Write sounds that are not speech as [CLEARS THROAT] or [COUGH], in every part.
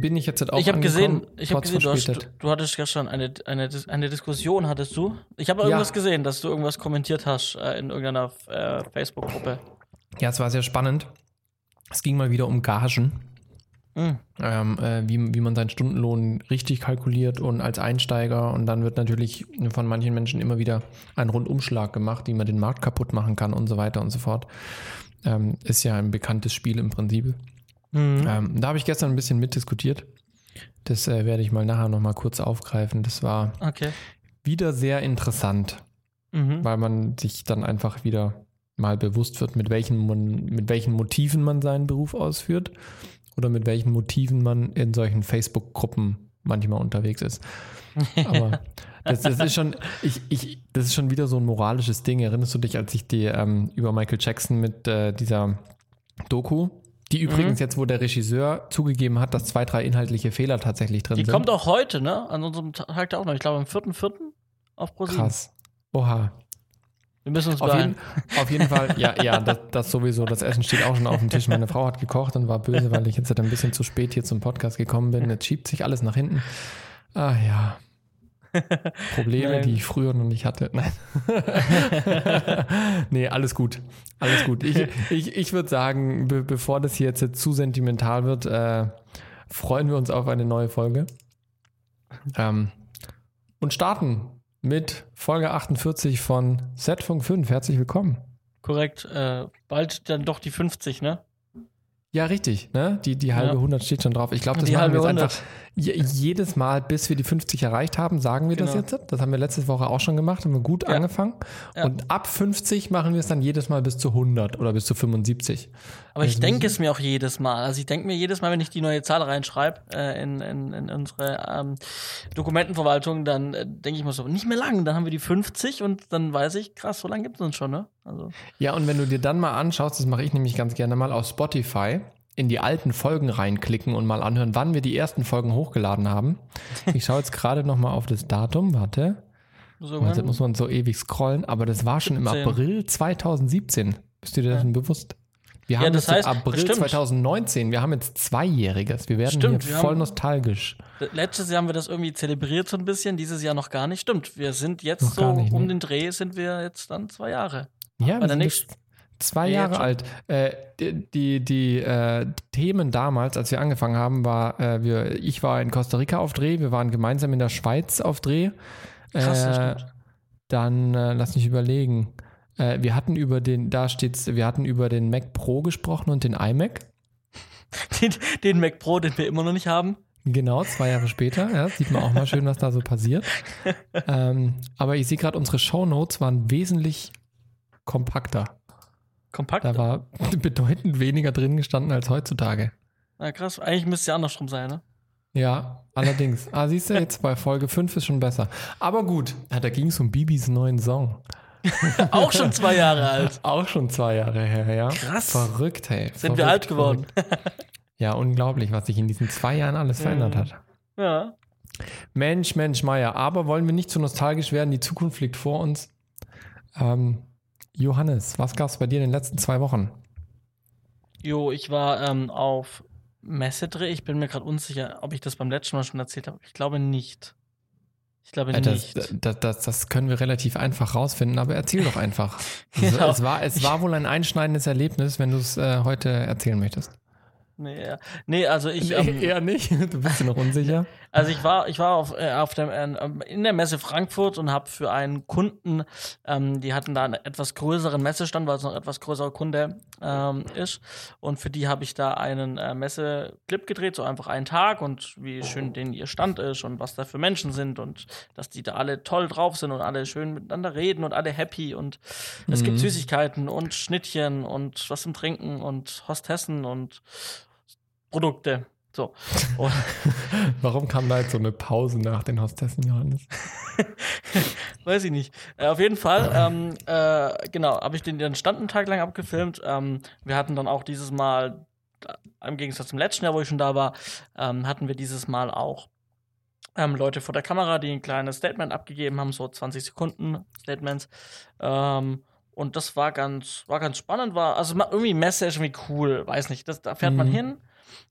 bin, ich jetzt halt auch Ich habe gesehen, ich habe gesehen, du, hast, du hattest gestern eine, eine, eine Diskussion, hattest du? Ich habe Ja. irgendwas gesehen, dass du irgendwas kommentiert hast äh, in irgendeiner äh, Facebook-Gruppe. Ja, es war sehr spannend. Es ging mal wieder um Gagen. Mhm. ähm, äh, wie, wie man seinen Stundenlohn richtig kalkuliert und als Einsteiger. Und dann wird natürlich von manchen Menschen immer wieder ein Rundumschlag gemacht, wie man den Markt kaputt machen kann und so weiter und so fort. Ähm, ist ja ein bekanntes Spiel im Prinzip. Mhm. Ähm, da habe ich gestern ein bisschen mitdiskutiert. Das äh, werde ich mal nachher nochmal kurz aufgreifen. Das war Okay. wieder sehr interessant, Mhm. weil man sich dann einfach wieder mal bewusst wird, mit welchen, mit welchen Motiven man seinen Beruf ausführt oder mit welchen Motiven man in solchen Facebook-Gruppen manchmal unterwegs ist. Aber [LAUGHS] das, das ist schon, ich, ich, das ist schon wieder so ein moralisches Ding. Erinnerst du dich, als ich die ähm, über Michael Jackson mit äh, dieser Doku, die übrigens jetzt, wo der Regisseur zugegeben hat, dass zwei, drei inhaltliche Fehler tatsächlich drin Die sind. kommt auch heute, ne? An unserem Tag da auch noch. Ich glaube am 4.4. auf ProSieben. Krass. Oha. Wir müssen uns Auf jeden, beeilen. auf jeden Fall, ja, ja, das, das sowieso. Das Essen steht auch schon auf dem Tisch. Meine Frau hat gekocht und war böse, weil ich jetzt ein bisschen zu spät hier zum Podcast gekommen bin. Jetzt schiebt sich alles nach hinten. Ah ja. Probleme, Nein. die ich früher noch nicht hatte. Nein. [LAUGHS] nee, alles gut. Alles gut. Ich, ich, ich würde sagen, be bevor das hier jetzt zu sentimental wird, äh, freuen wir uns auf eine neue Folge. Ähm, und starten mit Folge 48 von Setfunk 5. Herzlich willkommen. Korrekt. Äh, bald dann doch die 50, ne? Ja, richtig. Ne? Die, die halbe Ja. 100 steht schon drauf. Ich glaube, das Die machen wir halbe jetzt einfach je, jedes Mal, bis wir die 50 erreicht haben, sagen wir das Genau. jetzt. Das haben wir letzte Woche auch schon gemacht, haben wir gut Ja. angefangen. Ja. Und ab 50 machen wir es dann jedes Mal bis zu 100 oder bis zu 75. Aber ich Also denke das- es mir auch jedes Mal. Also ich denke mir jedes Mal, wenn ich die neue Zahl reinschreibe äh, in, in, in unsere ähm, Dokumentenverwaltung, dann äh, denke ich mir so, nicht mehr lang, dann haben wir die 50 und dann weiß ich, krass, so lange gibt es uns schon, ne? Also, Ja, und wenn du dir dann mal anschaust, das mache ich nämlich ganz gerne mal auf Spotify, in die alten Folgen reinklicken und mal anhören, wann wir die ersten Folgen hochgeladen haben. Ich schaue jetzt gerade noch mal auf das Datum, warte. so Jetzt muss man so ewig scrollen, aber das war schon im 17. April 2017. Bist du dir das Ja. bewusst? Wir Ja, haben das jetzt heißt, April stimmt. 2019, wir haben jetzt Zweijähriges. Wir werden Stimmt, hier wir voll haben- nostalgisch. Letztes Jahr haben wir das irgendwie zelebriert so ein bisschen, dieses Jahr noch gar nicht. Stimmt, wir sind jetzt Noch so nicht, um ne? den Dreh sind wir jetzt dann zwei Jahre. Ja, Bei wir der nächsten- zwei Ja, Jahre alt. Äh, die die, äh, Themen damals, als wir angefangen haben, war, äh, wir, ich war in Costa Rica auf Dreh, wir waren gemeinsam in der Schweiz auf Dreh. Krass, Äh. Dann äh, lass mich überlegen. Äh, wir hatten über den, da steht's, wir hatten über den Mac Pro gesprochen und den iMac. [LAUGHS] Den, den Mac Pro, den wir immer noch nicht haben. Genau, zwei Jahre später. Ja, sieht man auch mal schön, was da so passiert. [LAUGHS] ähm, aber ich sehe gerade, unsere Shownotes waren wesentlich kompakter. Kompakt. Da war [LAUGHS] bedeutend weniger drin gestanden als heutzutage. Na krass, eigentlich müsste es ja andersrum sein, ne? Ja, allerdings. Ah, siehst du, jetzt bei Folge 5 ist schon besser. Aber gut, ja, da ging es um Bibis neuen Song. [LAUGHS] Auch schon zwei Jahre alt. [LAUGHS] Auch schon zwei Jahre her, ja. Krass. Verrückt, hey. Sind verrückt, wir alt geworden. Ja, unglaublich, was sich in diesen zwei Jahren alles verändert hat. Ja. Mensch, Mensch, Meier. Aber wollen wir nicht zu nostalgisch werden? Die Zukunft liegt vor uns. Ähm, Johannes, was gab es bei dir in den letzten zwei Wochen? Jo, ich war ähm, auf Messedreh. Ich bin mir gerade unsicher, ob ich das beim letzten Mal schon erzählt habe. Ich glaube nicht. Ich glaube Äh, Das, nicht. das, das, das können wir relativ einfach rausfinden, aber erzähl doch einfach. [LAUGHS] Es- Genau. es, war, es war wohl ein einschneidendes Erlebnis, wenn du es äh, heute erzählen möchtest. Nee, ja. nee, also ich. ähm, eher nicht. [LAUGHS] Du bist dir noch unsicher. [LAUGHS] Also ich war, ich war auf, äh, auf dem, äh, in der Messe Frankfurt und habe für einen Kunden, ähm, die hatten da einen etwas größeren Messestand, weil es noch ein etwas größerer Kunde ähm, ist. Und für die habe ich da einen äh, Messeclip gedreht, so einfach einen Tag und wie schön den ihr Stand ist und was da für Menschen sind und dass die da alle toll drauf sind und alle schön miteinander reden und alle happy und es gibt Mhm. Süßigkeiten und Schnittchen und was zum Trinken und Hostessen und Produkte. So. [LAUGHS] Warum kam da jetzt so eine Pause nach den Hostessen, Johannes? [LAUGHS] Weiß ich nicht. Äh, auf jeden Fall, ähm, äh, genau, habe ich den, den Stand einen Tag lang abgefilmt. Ähm, wir hatten dann auch dieses Mal, äh, im Gegensatz zum letzten Jahr, wo ich schon da war, ähm, hatten wir dieses Mal auch ähm, Leute vor der Kamera, die ein kleines Statement abgegeben haben, so 20 Sekunden Statements. Ähm, und das war ganz, war ganz spannend, war, also irgendwie Messe ist irgendwie cool, weiß nicht. Das, da fährt man Mhm. hin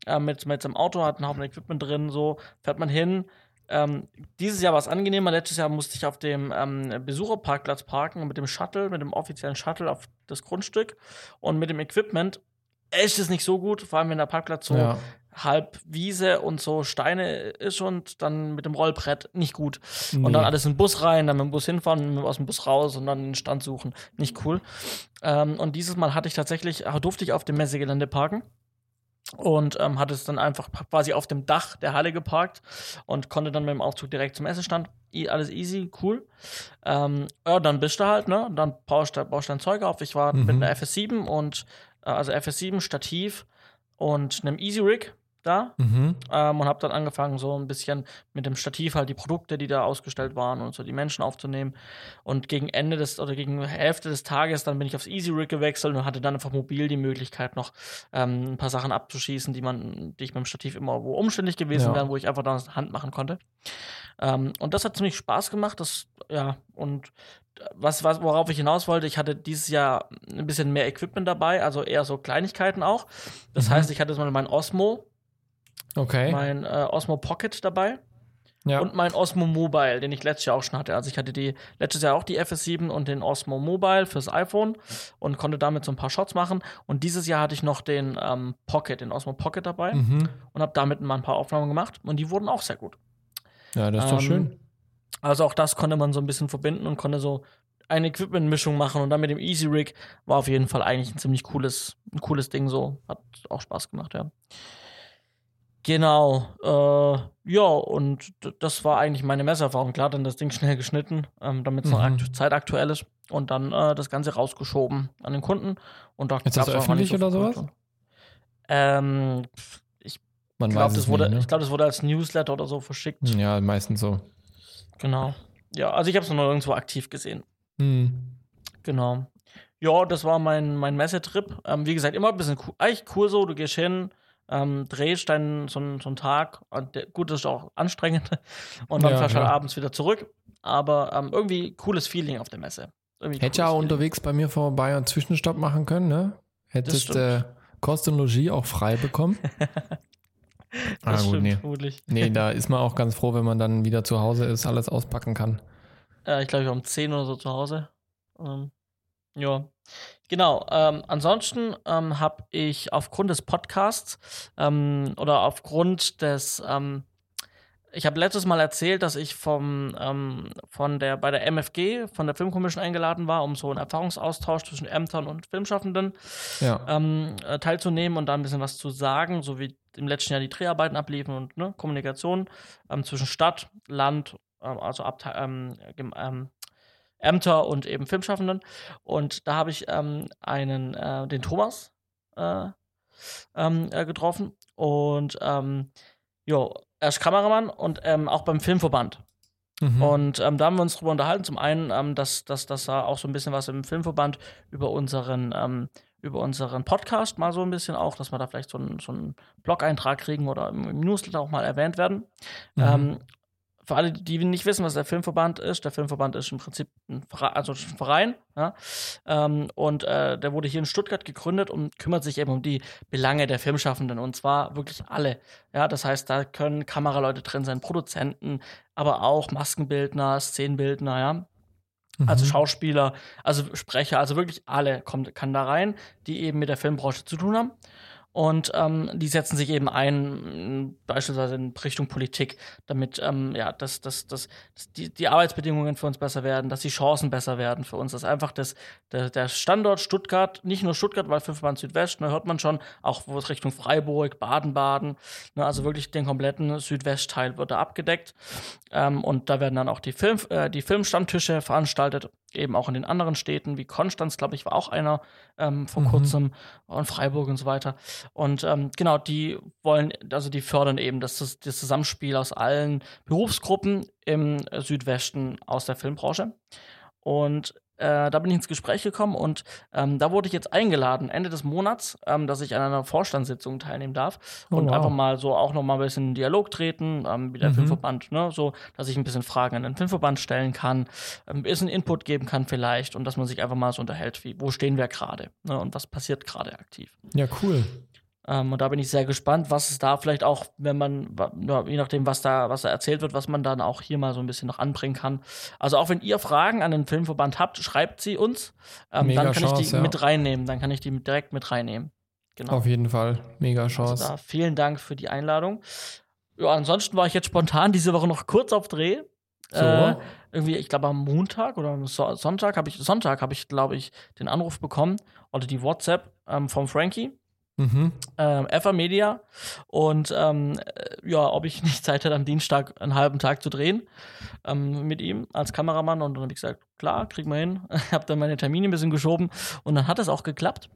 äh, mit, mit seinem Auto, hat einen Haufen Equipment drin, so fährt man hin. Ähm, dieses Jahr war es angenehmer. Letztes Jahr musste ich auf dem ähm, Besucherparkplatz parken mit dem Shuttle, mit dem offiziellen Shuttle auf das Grundstück und mit dem Equipment. Echt ist nicht so gut, vor allem wenn der Parkplatz so Ja. halb Wiese und so Steine ist und dann mit dem Rollbrett nicht gut. Nee. Und dann alles in den Bus rein, dann mit dem Bus hinfahren, aus dem Bus raus und dann den Stand suchen. Nicht cool. Ähm, und dieses Mal hatte ich tatsächlich, durfte ich auf dem Messegelände parken und ähm, hatte es dann einfach quasi auf dem Dach der Halle geparkt und konnte dann mit dem Aufzug direkt zum Messestand. I alles easy, cool. Ähm, ja, dann bist du halt, ne? Dann baust du baust dein Zeug auf. Ich war Mhm. mit einer FS7 und äh, also FS7, Stativ und einem Easy Rig da Mhm. ähm, und habe dann angefangen, so ein bisschen mit dem Stativ halt die Produkte, die da ausgestellt waren und so die Menschen aufzunehmen. Und gegen Ende des oder gegen Hälfte des Tages, dann bin ich aufs Easy Rig gewechselt und hatte dann einfach mobil die Möglichkeit, noch ähm, ein paar Sachen abzuschießen, die man, die ich mit dem Stativ immer wo umständlich gewesen Ja. wären, wo ich einfach dann Hand machen konnte. Ähm, und das hat ziemlich Spaß gemacht. Das, ja, und was, was, worauf ich hinaus wollte, ich hatte dieses Jahr ein bisschen mehr Equipment dabei, also eher so Kleinigkeiten auch. Das Mhm. heißt, ich hatte jetzt mal mein Osmo, Okay. mein äh, Osmo Pocket dabei ja. und mein Osmo Mobile, den ich letztes Jahr auch schon hatte. Also ich hatte die letztes Jahr auch die FS7 und den Osmo Mobile fürs iPhone und konnte damit so ein paar Shots machen. Und dieses Jahr hatte ich noch den ähm, Pocket, den Osmo Pocket dabei mhm. und habe damit mal ein paar Aufnahmen gemacht und die wurden auch sehr gut. ja, das ist doch Ähm, schön. Also auch das konnte man so ein bisschen verbinden und konnte so eine Equipment-Mischung machen und dann mit dem Easy Rig war auf jeden Fall eigentlich ein ziemlich cooles, ein cooles Ding so. Hat auch Spaß gemacht, ja. Genau, äh, ja, und das war eigentlich meine Messerfahrung. Klar, dann das Ding schnell geschnitten, ähm, damit es noch Mhm. aktu zeitaktuell ist und dann äh, das Ganze rausgeschoben an den Kunden. Und da Ist das öffentlich nicht oder sowas? Ähm, ich glaube, das, wurde, nie, ne? ich glaub, das wurde als Newsletter oder so verschickt. Ja, meistens so. Genau. Ja, also ich habe es noch nirgendwo aktiv gesehen. Mhm. Genau. Ja, das war mein, mein Messetrip. Ähm, wie gesagt, immer ein bisschen cool, eigentlich cool so. Du gehst hin, ähm, drehst dann so, einen- so einen Tag. Und der, gut, das ist auch anstrengend. [LAUGHS] Und dann Ja, fährst du halt klar. abends wieder zurück. Aber ähm, irgendwie cooles Feeling auf der Messe. Hätte ja auch Feeling. unterwegs bei mir vorbei einen Zwischenstopp machen können, ne? Hättest äh, Kost und Logis auch frei bekommen. [LAUGHS] ah, Das gut, stimmt, nee. Nee, da [LAUGHS] ist man auch ganz froh, wenn man dann wieder zu Hause ist, alles auspacken kann. Äh, ich glaube, ich war um 10 oder so zu Hause. Ähm, ja. Genau. Ähm, ansonsten ähm, habe ich aufgrund des Podcasts ähm, oder aufgrund des, ähm, ich habe letztes Mal erzählt, dass ich vom, ähm, von der, bei der MFG, von der Filmkommission eingeladen war, um so einen Erfahrungsaustausch zwischen Ämtern und Filmschaffenden Ja. ähm, äh, teilzunehmen und da ein bisschen was zu sagen, so wie im letzten Jahr die Dreharbeiten abliefen und ne, Kommunikation zwischen Stadt, Land, ähm, also Abte ähm, ähm, Ämter und eben Filmschaffenden. Und da habe ich ähm, einen, äh, den Thomas äh, ähm, äh, getroffen und ähm, jo, er ist Kameramann und ähm, auch beim Filmverband. Mhm. Und ähm, da haben wir uns drüber unterhalten. Zum einen, ähm, dass, dass, dass da auch so ein bisschen was im Filmverband über unseren, ähm, über unseren Podcast mal so ein bisschen auch, dass wir da vielleicht so einen, so einen Blog-Eintrag kriegen oder im, im Newsletter auch mal erwähnt werden. Mhm. Für alle, die nicht wissen, was der Filmverband ist, der Filmverband ist im Prinzip ein Verein, also ein Verein ja? ähm, und äh, der wurde hier in Stuttgart gegründet und kümmert sich eben um die Belange der Filmschaffenden und zwar wirklich alle. Ja, das heißt, da können Kameraleute drin sein, Produzenten, aber auch Maskenbildner, Szenenbildner, ja, also Mhm. Schauspieler, also Sprecher, also wirklich alle kommt, kann da rein, die eben mit der Filmbranche zu tun haben. Und ähm, die setzen sich eben ein, beispielsweise in Richtung Politik, damit ähm, ja, dass, dass, dass, die, die Arbeitsbedingungen für uns besser werden, dass die Chancen besser werden für uns. Dass einfach das, der, der Standort Stuttgart, nicht nur Stuttgart, weil Fünfbahn Südwest, ne, hört man schon, auch Richtung Freiburg, Baden-Baden, ne, also wirklich den kompletten Südwestteil wird da abgedeckt. Ähm, und da werden dann auch die, Film, äh, die Filmstammtische veranstaltet, eben auch in den anderen Städten, wie Konstanz, glaube ich, war auch einer ähm, vor Mhm. kurzem und Freiburg und so weiter. Und ähm, genau, die wollen, also die fördern eben das, das, Zusammenspiel aus allen Berufsgruppen im Südwesten aus der Filmbranche. Und äh, da bin ich ins Gespräch gekommen und ähm, da wurde ich jetzt eingeladen, Ende des Monats, ähm, dass ich an einer Vorstandssitzung teilnehmen darf Oh, und wow. einfach mal so auch noch mal ein bisschen in Dialog treten, ähm, wie der Mhm. Filmverband, ne, so, dass ich ein bisschen Fragen an den Filmverband stellen kann, ein bisschen Input geben kann vielleicht und dass man sich einfach mal so unterhält, wie, wo stehen wir gerade ne, und was passiert gerade aktiv. Ja, cool. Ähm, und da bin ich sehr gespannt, was es da vielleicht auch, wenn man, ja, je nachdem, was da, was da erzählt wird, was man dann auch hier mal so ein bisschen noch anbringen kann. Also auch wenn ihr Fragen an den Filmverband habt, schreibt sie uns. Ähm, dann kann Chance, ich die ja. mit reinnehmen. Dann kann ich die direkt mit reinnehmen. Genau. Auf jeden Fall. Mega also Chance. Also da, vielen Dank für die Einladung. Ja, ansonsten war ich jetzt spontan diese Woche noch kurz auf Dreh. So. Äh, irgendwie, ich glaube am Montag oder am Sonntag habe ich, Sonntag habe ich, glaube ich, den Anruf bekommen oder die WhatsApp ähm, vom Frankie. Mhm. Ähm, FA Media und ähm, äh, ja, ob ich [LAUGHS] nicht Zeit hätte, am Dienstag einen halben Tag zu drehen ähm, mit ihm als Kameramann und dann habe ich gesagt, klar, kriegen wir hin. [LAUGHS] habe dann meine Termine ein bisschen geschoben und dann hat es auch geklappt.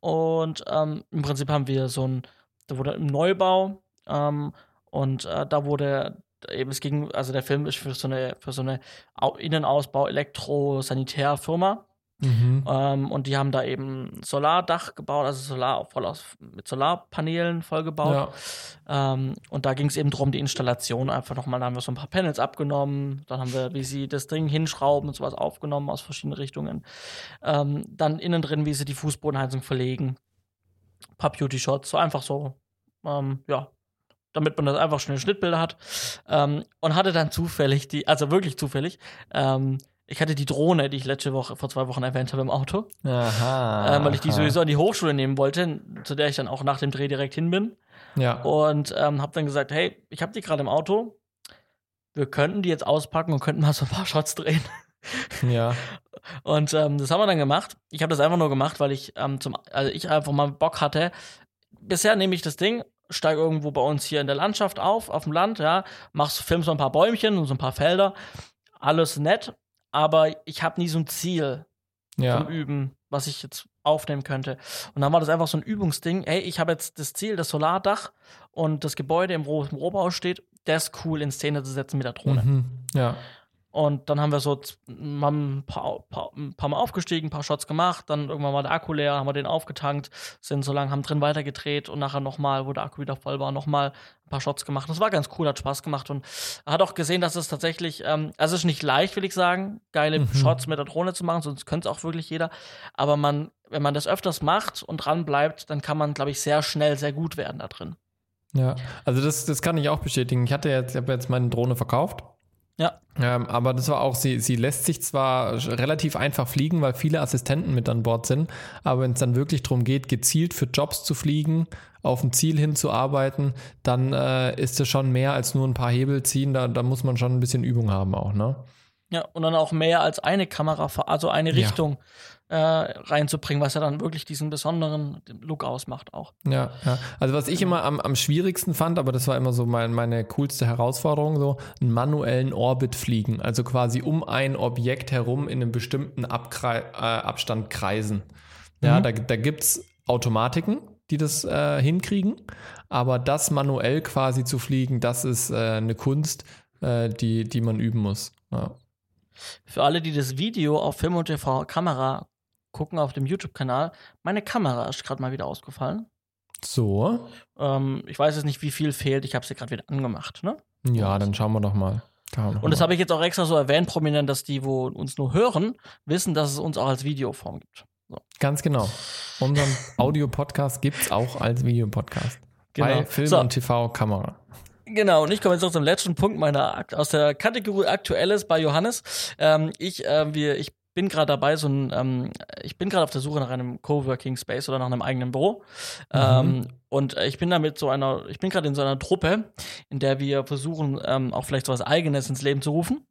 Und ähm, im Prinzip haben wir so ein, da wurde im Neubau ähm, und äh, da wurde eben es ging, also der Film ist für so eine, für so eine Innenausbau Elektro-Sanitärfirma. Mhm. Ähm, und die haben da eben Solardach gebaut, also Solar voll aus, mit Solarpanelen vollgebaut. Ja. Ähm, und da ging es eben darum, die Installation einfach nochmal, da haben wir so ein paar Panels abgenommen, dann haben wir, wie sie das Ding hinschrauben und sowas aufgenommen aus verschiedenen Richtungen. Ähm, dann innen drin, wie sie die Fußbodenheizung verlegen. Ein paar Beauty-Shots, so einfach so, ähm, ja, damit man das einfach schnell Schnittbilder hat. Ähm, und hatte dann zufällig die, also wirklich zufällig, ähm, ich hatte die Drohne, die ich letzte Woche, vor zwei Wochen erwähnt habe im Auto. Aha. Ähm, weil ich die sowieso an die Hochschule nehmen wollte, zu der ich dann auch nach dem Dreh direkt hin bin. Ja. Und ähm, habe dann gesagt, hey, ich habe die gerade im Auto. Wir könnten die jetzt auspacken und könnten mal so ein paar Shots drehen. [LAUGHS] Ja. Und ähm, das haben wir dann gemacht. Ich habe das einfach nur gemacht, weil ich ähm, zum, also ich einfach mal Bock hatte. Bisher nehme ich das Ding, steige irgendwo bei uns hier in der Landschaft auf, auf dem Land, ja, machst, filmst so ein paar Bäumchen und so ein paar Felder. Alles nett, aber ich habe nie so ein Ziel ja. zum Üben, was ich jetzt aufnehmen könnte. Und dann war das einfach so ein Übungsding. Hey, ich habe jetzt das Ziel, das Solardach und das Gebäude, im, wo im Rohbau steht, das cool in Szene zu setzen mit der Drohne. Mhm. Ja. Und dann haben wir so ein paar, paar, ein paar Mal aufgestiegen, ein paar Shots gemacht, dann irgendwann mal der Akku leer, haben wir den aufgetankt, sind so lange, haben drin weitergedreht und nachher nochmal, wo der Akku wieder voll war, nochmal ein paar Shots gemacht. Das war ganz cool, hat Spaß gemacht und hat auch gesehen, dass es tatsächlich, ähm, also es ist nicht leicht, will ich sagen, geile mhm. Shots mit der Drohne zu machen, sonst könnte es auch wirklich jeder. Aber man, wenn man das öfters macht und dran bleibt, dann kann man, glaube ich, sehr schnell sehr gut werden da drin. Ja, also das, das kann ich auch bestätigen. Ich hatte jetzt, ich habe jetzt meine Drohne verkauft ja. Ähm, aber das war auch, sie, sie lässt sich zwar relativ einfach fliegen, weil viele Assistenten mit an Bord sind, aber wenn es dann wirklich darum geht, gezielt für Jobs zu fliegen, auf ein Ziel hinzuarbeiten, dann äh, ist es schon mehr als nur ein paar Hebel ziehen, da, da muss man schon ein bisschen Übung haben auch, ne? Ja, und dann auch mehr als eine Kamera, also eine Richtung. Ja äh, reinzubringen, was ja dann wirklich diesen besonderen Look ausmacht auch. Ja, ja. Also was ich immer am, am schwierigsten fand, aber das war immer so mein, meine coolste Herausforderung, so einen manuellen Orbit fliegen. Also quasi um ein Objekt herum in einem bestimmten Abkre äh, Abstand kreisen. Ja, mhm. da, da gibt es Automatiken, die das äh, hinkriegen, aber das manuell quasi zu fliegen, das ist äh, eine Kunst, äh, die, die man üben muss. Ja. Für alle, die das Video auf Film und TV Kamera gucken auf dem YouTube-Kanal. Meine Kamera ist gerade mal wieder ausgefallen. So. Ähm, ich weiß jetzt nicht, wie viel fehlt. Ich habe sie gerade wieder angemacht. Ne? Ja, dann schauen wir doch mal. Und das habe ich jetzt auch extra so erwähnt, prominent, dass die, wo uns nur hören, wissen, dass es uns auch als Videoform gibt. So. Ganz genau. Unseren [LAUGHS] Audio-Podcast gibt es auch als Videopodcast. Genau. Bei Film so. und TV-Kamera. Genau, und ich komme jetzt noch zum letzten Punkt meiner aus der Kategorie Aktuelles bei Johannes. Ähm, ich, äh, wir, ich bin gerade dabei, so ein, ähm, ich bin gerade auf der Suche nach einem Coworking Space oder nach einem eigenen Büro. Mhm. Ähm, und ich bin damit so einer, ich bin gerade in so einer Truppe, in der wir versuchen, ähm, auch vielleicht so was Eigenes ins Leben zu rufen.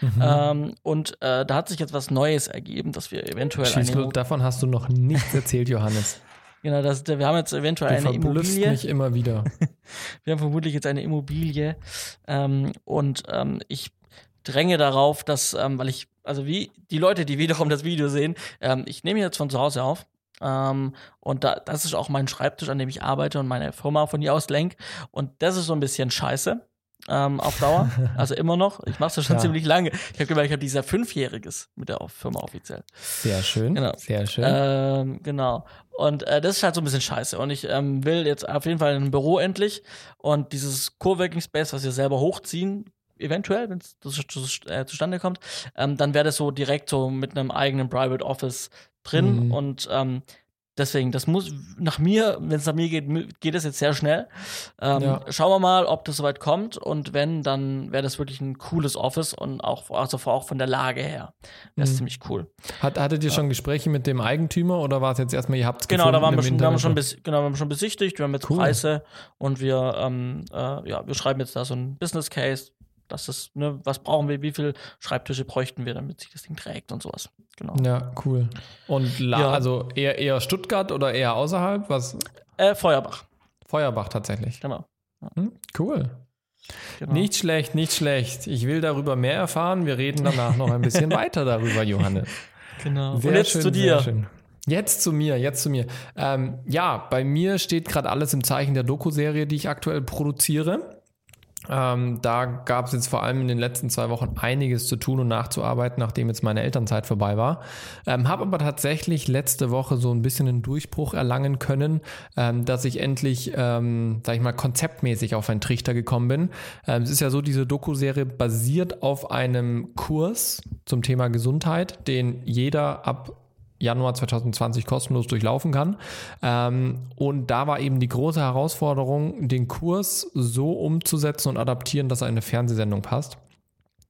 Mhm. Ähm, und äh, da hat sich jetzt was Neues ergeben, dass wir eventuell. Schießlo, davon hast du noch nichts erzählt, Johannes. [LAUGHS] Genau, das, wir haben jetzt eventuell du eine Immobilie. mich immer wieder. [LAUGHS] wir haben vermutlich jetzt eine Immobilie ähm, und ähm, ich dränge darauf, dass, ähm, weil ich, also wie die Leute, die wiederum das Video sehen, ähm, ich nehme jetzt von zu Hause auf. Ähm, und da, das ist auch mein Schreibtisch, an dem ich arbeite und meine Firma von hier aus lenk. Und das ist so ein bisschen scheiße. Ähm, auf Dauer. [LAUGHS] Also immer noch. Ich mache es ja schon ja. ziemlich lange. Ich habe gemerkt, ich habe dieser Fünfjähriges mit der Firma offiziell. Sehr schön. Genau. Sehr schön. Ähm, genau. Und äh, das ist halt so ein bisschen scheiße. Und ich ähm, will jetzt auf jeden Fall ein Büro endlich. Und dieses Coworking Space, was wir selber hochziehen, eventuell, wenn es äh, zustande kommt, ähm, dann wäre das so direkt so mit einem eigenen Private Office drin. Mhm. Und ähm, deswegen, das muss nach mir, wenn es nach mir geht, geht es jetzt sehr schnell. Ähm, Ja. Schauen wir mal, ob das soweit kommt und wenn, dann wäre das wirklich ein cooles Office und auch, also auch von der Lage her. Das ist Mhm. ziemlich cool. Hat, hattet ihr schon Gespräche mit dem Eigentümer oder war es jetzt erstmal, ihr habt es Genau, da waren wir schon, wir haben schon, genau, wir haben schon besichtigt, wir haben jetzt Cool. Preise und wir, ähm, äh, ja, wir schreiben jetzt da so ein Business Case. Das ist, ne, was brauchen wir, wie viele Schreibtische bräuchten wir, damit sich das Ding trägt und sowas. Genau. Ja, cool. Und La Ja. also eher, eher Stuttgart oder eher außerhalb? Was? Äh, Feuerbach, Feuerbach tatsächlich. genau. Hm, cool. genau. Nicht schlecht, nicht schlecht. Ich will darüber mehr erfahren. Wir reden danach noch ein bisschen [LAUGHS] weiter darüber, Johannes. genau. Sehr und jetzt schön, zu sehr dir. schön. Jetzt zu mir, jetzt zu mir. Ähm, ja, bei mir steht gerade alles im Zeichen der Doku-Serie, die ich aktuell produziere. Ähm, da gab es jetzt vor allem in den letzten zwei Wochen einiges zu tun und nachzuarbeiten, nachdem jetzt meine Elternzeit vorbei war. Ähm, Habe aber tatsächlich letzte Woche so ein bisschen einen Durchbruch erlangen können, ähm, dass ich endlich, ähm, sag ich mal, konzeptmäßig auf einen Trichter gekommen bin. Ähm, es ist ja so, diese Doku-Serie basiert auf einem Kurs zum Thema Gesundheit, den jeder ab Januar 2020 kostenlos durchlaufen kann. Ähm, und da war eben die große Herausforderung, den Kurs so umzusetzen und adaptieren, dass er in eine Fernsehsendung passt.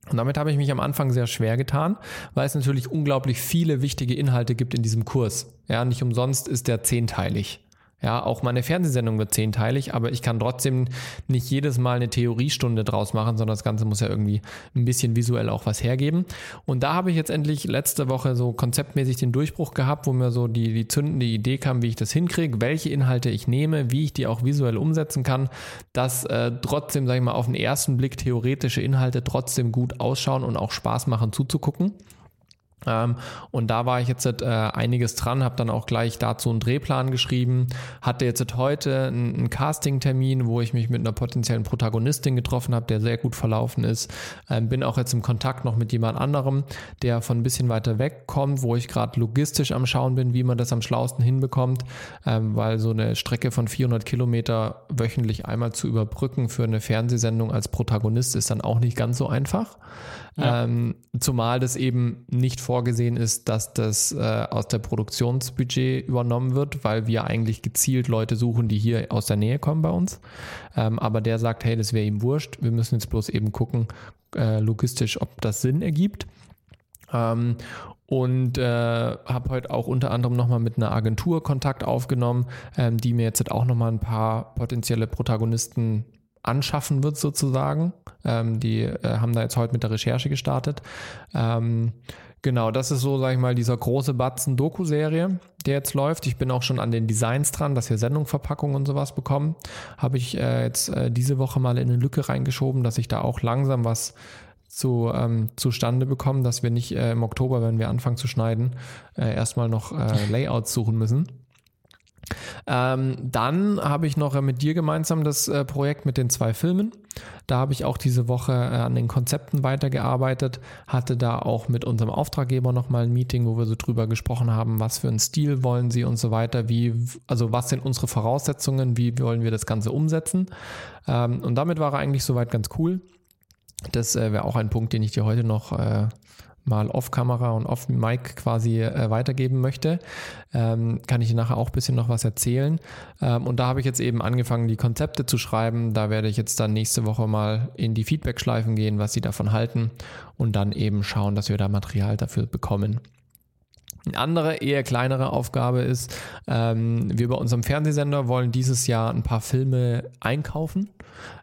Und damit habe ich mich am Anfang sehr schwer getan, weil es natürlich unglaublich viele wichtige Inhalte gibt in diesem Kurs. Ja, nicht umsonst ist der zehnteilig. Ja, auch meine Fernsehsendung wird zehnteilig, aber ich kann trotzdem nicht jedes Mal eine Theoriestunde draus machen, sondern das Ganze muss ja irgendwie ein bisschen visuell auch was hergeben. Und da habe ich jetzt endlich letzte Woche so konzeptmäßig den Durchbruch gehabt, wo mir so die, die zündende Idee kam, wie ich das hinkriege, welche Inhalte ich nehme, wie ich die auch visuell umsetzen kann, dass äh, trotzdem, sage ich mal, auf den ersten Blick theoretische Inhalte trotzdem gut ausschauen und auch Spaß machen zuzugucken. Ähm, und da war ich jetzt äh, einiges dran, habe dann auch gleich dazu einen Drehplan geschrieben, hatte jetzt heute einen, Casting-Termin, wo ich mich mit einer potenziellen Protagonistin getroffen habe, der sehr gut verlaufen ist. Ähm, bin auch jetzt im Kontakt noch mit jemand anderem, der von ein bisschen weiter weg kommt, wo ich gerade logistisch am Schauen bin, wie man das am schlausten hinbekommt, ähm, weil so eine Strecke von 400 Kilometer wöchentlich einmal zu überbrücken für eine Fernsehsendung als Protagonist ist dann auch nicht ganz so einfach. Ja. Ähm, zumal das eben nicht vorgesehen ist, dass das äh, aus der Produktionsbudget übernommen wird, weil wir eigentlich gezielt Leute suchen, die hier aus der Nähe kommen bei uns. Ähm, aber der sagt, hey, das wäre ihm wurscht. Wir müssen jetzt bloß eben gucken, äh, logistisch, ob das Sinn ergibt. Ähm, und äh, habe heute auch unter anderem nochmal mit einer Agentur Kontakt aufgenommen, ähm, die mir jetzt auch nochmal ein paar potenzielle Protagonisten anschaffen wird sozusagen. Ähm, die äh, haben da jetzt heute mit der Recherche gestartet. Ähm, genau, das ist so, sag ich mal, dieser große Batzen Doku-Serie, der jetzt läuft. Ich bin auch schon an den Designs dran, dass wir Sendungverpackungen und sowas bekommen. Habe ich äh, jetzt äh, diese Woche mal in eine Lücke reingeschoben, dass ich da auch langsam was zu, ähm, zustande bekommen, dass wir nicht äh, im Oktober, wenn wir anfangen zu schneiden, äh, erstmal noch äh, Layouts suchen müssen. Ähm, dann habe ich noch äh, mit dir gemeinsam das äh, Projekt mit den zwei Filmen. Da habe ich auch diese Woche äh, an den Konzepten weitergearbeitet, hatte da auch mit unserem Auftraggeber nochmal ein Meeting, wo wir so drüber gesprochen haben, was für einen Stil wollen sie und so weiter, wie, also was sind unsere Voraussetzungen, wie wollen wir das Ganze umsetzen. Ähm, und damit war er eigentlich soweit ganz cool. Das äh, wäre auch ein Punkt, den ich dir heute noch äh, mal off-Kamera und off-Mic quasi äh, weitergeben möchte. Ähm, kann ich nachher auch ein bisschen noch was erzählen. Ähm, und da habe ich jetzt eben angefangen, die Konzepte zu schreiben. Da werde ich jetzt dann nächste Woche mal in die Feedback-Schleifen gehen, was sie davon halten und dann eben schauen, dass wir da Material dafür bekommen. Eine andere, eher kleinere Aufgabe ist, ähm, wir bei unserem Fernsehsender wollen dieses Jahr ein paar Filme einkaufen,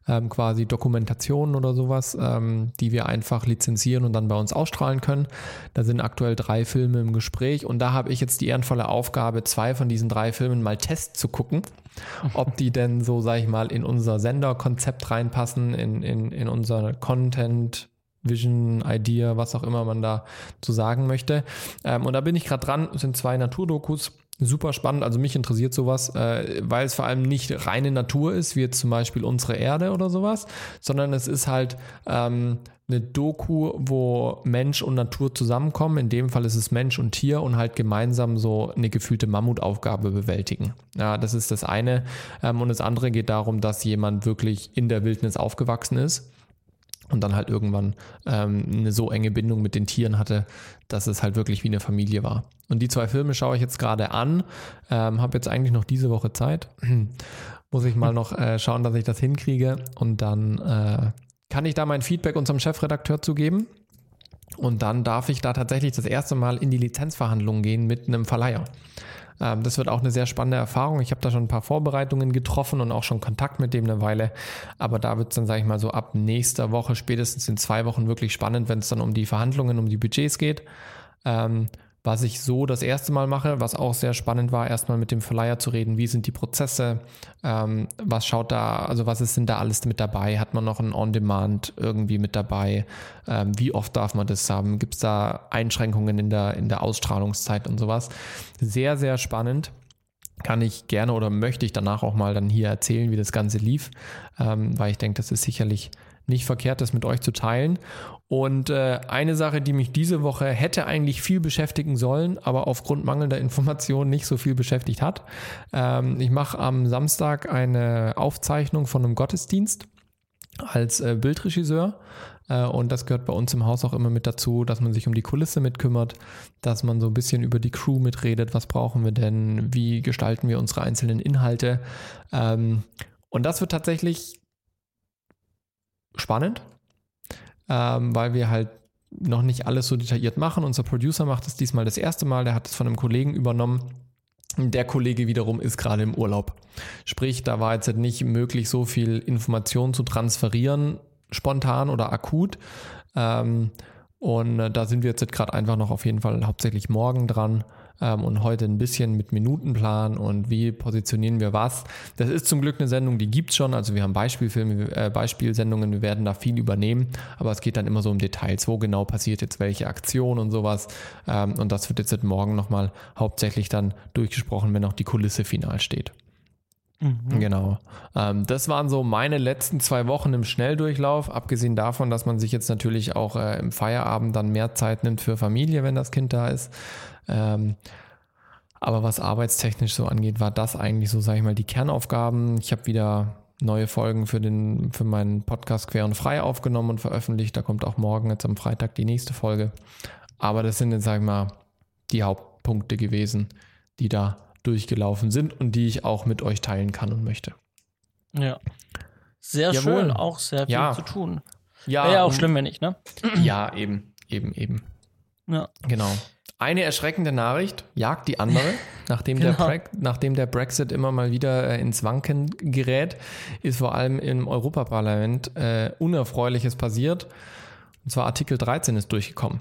ähm, quasi Dokumentationen oder sowas, ähm, die wir einfach lizenzieren und dann bei uns ausstrahlen können. Da sind aktuell drei Filme im Gespräch und da habe ich jetzt die ehrenvolle Aufgabe, zwei von diesen drei Filmen mal Test zu gucken, [LAUGHS] ob die denn so, sage ich mal, in unser Senderkonzept reinpassen, in, in, in unser Content. Vision, Idea, was auch immer man da zu sagen möchte. Ähm, und da bin ich gerade dran, es sind zwei Naturdokus. Super spannend, also mich interessiert sowas, äh, weil es vor allem nicht reine Natur ist, wie jetzt zum Beispiel unsere Erde oder sowas, sondern es ist halt ähm, eine Doku, wo Mensch und Natur zusammenkommen. In dem Fall ist es Mensch und Tier und halt gemeinsam so eine gefühlte Mammutaufgabe bewältigen. Ja, das ist das eine. Ähm, und das andere geht darum, dass jemand wirklich in der Wildnis aufgewachsen ist und dann halt irgendwann ähm, eine so enge Bindung mit den Tieren hatte, dass es halt wirklich wie eine Familie war. Und die zwei Filme schaue ich jetzt gerade an, ähm, habe jetzt eigentlich noch diese Woche Zeit. [CLEARS THROAT] Muss ich mal noch äh, schauen, dass ich das hinkriege und dann äh, kann ich da mein Feedback unserem Chefredakteur zugeben. Und dann darf ich da tatsächlich das erste Mal in die Lizenzverhandlungen gehen mit einem Verleiher. Ähm, das wird auch eine sehr spannende Erfahrung. Ich habe da schon ein paar Vorbereitungen getroffen und auch schon Kontakt mit dem eine Weile. Aber da wird es dann, sage ich mal, so ab nächster Woche, spätestens in zwei Wochen wirklich spannend, wenn es dann um die Verhandlungen, um die Budgets geht. Was ich so das erste Mal mache, was auch sehr spannend war, erstmal mit dem Verleiher zu reden, wie sind die Prozesse, ähm, was schaut da, also was ist denn da alles mit dabei, hat man noch ein On-Demand irgendwie mit dabei, ähm, wie oft darf man das haben, gibt es da Einschränkungen in der, in der Ausstrahlungszeit und sowas. Sehr, sehr spannend kann ich gerne oder möchte ich danach auch mal dann hier erzählen, wie das Ganze lief, ähm, weil ich denke, das ist sicherlich nicht verkehrt, das mit euch zu teilen. Und äh, eine Sache, die mich diese Woche hätte eigentlich viel beschäftigen sollen, aber aufgrund mangelnder Informationen nicht so viel beschäftigt hat. Ähm, ich mache am Samstag eine Aufzeichnung von einem Gottesdienst als äh, Bildregisseur. Äh, und das gehört bei uns im Haus auch immer mit dazu, dass man sich um die Kulisse mitkümmert, dass man so ein bisschen über die Crew mitredet, was brauchen wir denn, wie gestalten wir unsere einzelnen Inhalte. Ähm, und das wird tatsächlich spannend, ähm, weil wir halt noch nicht alles so detailliert machen. Unser Producer macht es diesmal das erste Mal, der hat es von einem Kollegen übernommen. Der Kollege wiederum ist gerade im Urlaub. Sprich, da war jetzt nicht möglich, so viel Information zu transferieren, spontan oder akut. Ähm, und äh, da sind wir jetzt gerade einfach noch auf jeden Fall hauptsächlich morgen dran ähm, und heute ein bisschen mit Minutenplan und wie positionieren wir was. Das ist zum Glück eine Sendung, die gibt es schon. Also wir haben Beispielfilme, äh, Beispielsendungen, wir werden da viel übernehmen, aber es geht dann immer so um Details, wo genau passiert jetzt welche Aktion und sowas. Ähm, und das wird jetzt morgen nochmal hauptsächlich dann durchgesprochen, wenn auch die Kulisse final steht. Mhm. Genau. Ähm, das waren so meine letzten zwei Wochen im Schnelldurchlauf, abgesehen davon, dass man sich jetzt natürlich auch äh, im Feierabend dann mehr Zeit nimmt für Familie, wenn das Kind da ist. Ähm, aber was arbeitstechnisch so angeht, war das eigentlich so, sage ich mal, die Kernaufgaben. Ich habe wieder neue Folgen für, den, für meinen Podcast Quer und Frei aufgenommen und veröffentlicht. Da kommt auch morgen jetzt am Freitag die nächste Folge. Aber das sind jetzt, sage ich mal, die Hauptpunkte gewesen, die da durchgelaufen sind und die ich auch mit euch teilen kann und möchte. Ja. Sehr Jawohl. schön, auch sehr viel ja. zu tun. Ja. Wäre ja auch schlimm, wenn nicht, ne? Ja, eben, eben, eben. Ja. Genau. Eine erschreckende Nachricht jagt die andere. [LAUGHS] Nachdem, genau. der, nachdem der Brexit immer mal wieder äh, ins Wanken gerät, ist vor allem im Europaparlament äh, Unerfreuliches passiert. Und zwar Artikel 13 ist durchgekommen.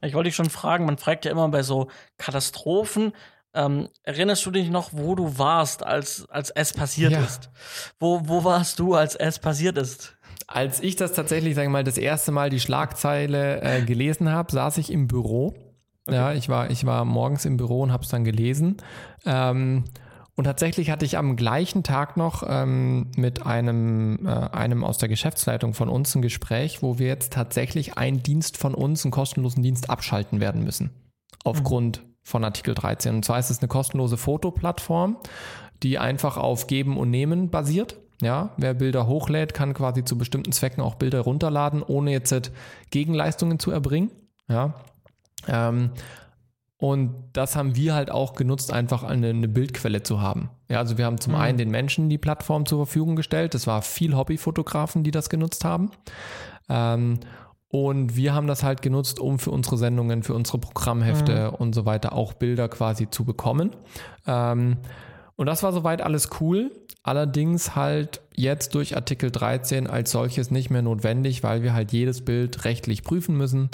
Ich wollte dich schon fragen, man fragt ja immer bei so Katastrophen, ähm, erinnerst du dich noch, wo du warst, als, als es passiert ja. ist? Wo, wo warst du, als es passiert ist? Als ich das tatsächlich, sagen wir mal, das erste Mal die Schlagzeile äh, gelesen habe, saß ich im Büro Okay. Ja, ich war, ich war morgens im Büro und habe es dann gelesen. Ähm, und tatsächlich hatte ich am gleichen Tag noch ähm, mit einem, äh, einem aus der Geschäftsleitung von uns ein Gespräch, wo wir jetzt tatsächlich einen Dienst von uns, einen kostenlosen Dienst abschalten werden müssen. Aufgrund mhm. Von Artikel 13. Und zwar ist es eine kostenlose Fotoplattform, die einfach auf Geben und Nehmen basiert. Ja, wer Bilder hochlädt, kann quasi zu bestimmten Zwecken auch Bilder runterladen, ohne jetzt Gegenleistungen zu erbringen. Ja, ähm, und das haben wir halt auch genutzt, einfach eine, eine Bildquelle zu haben. Ja, also wir haben zum mhm. einen den Menschen die Plattform zur Verfügung gestellt. Das war viel Hobbyfotografen, die das genutzt haben. Ähm, und wir haben das halt genutzt, um für unsere Sendungen, für unsere Programmhefte mhm. und so weiter auch Bilder quasi zu bekommen. Ähm, und das war soweit alles cool. Allerdings halt jetzt durch Artikel 13 als solches nicht mehr notwendig, weil wir halt jedes Bild rechtlich prüfen müssen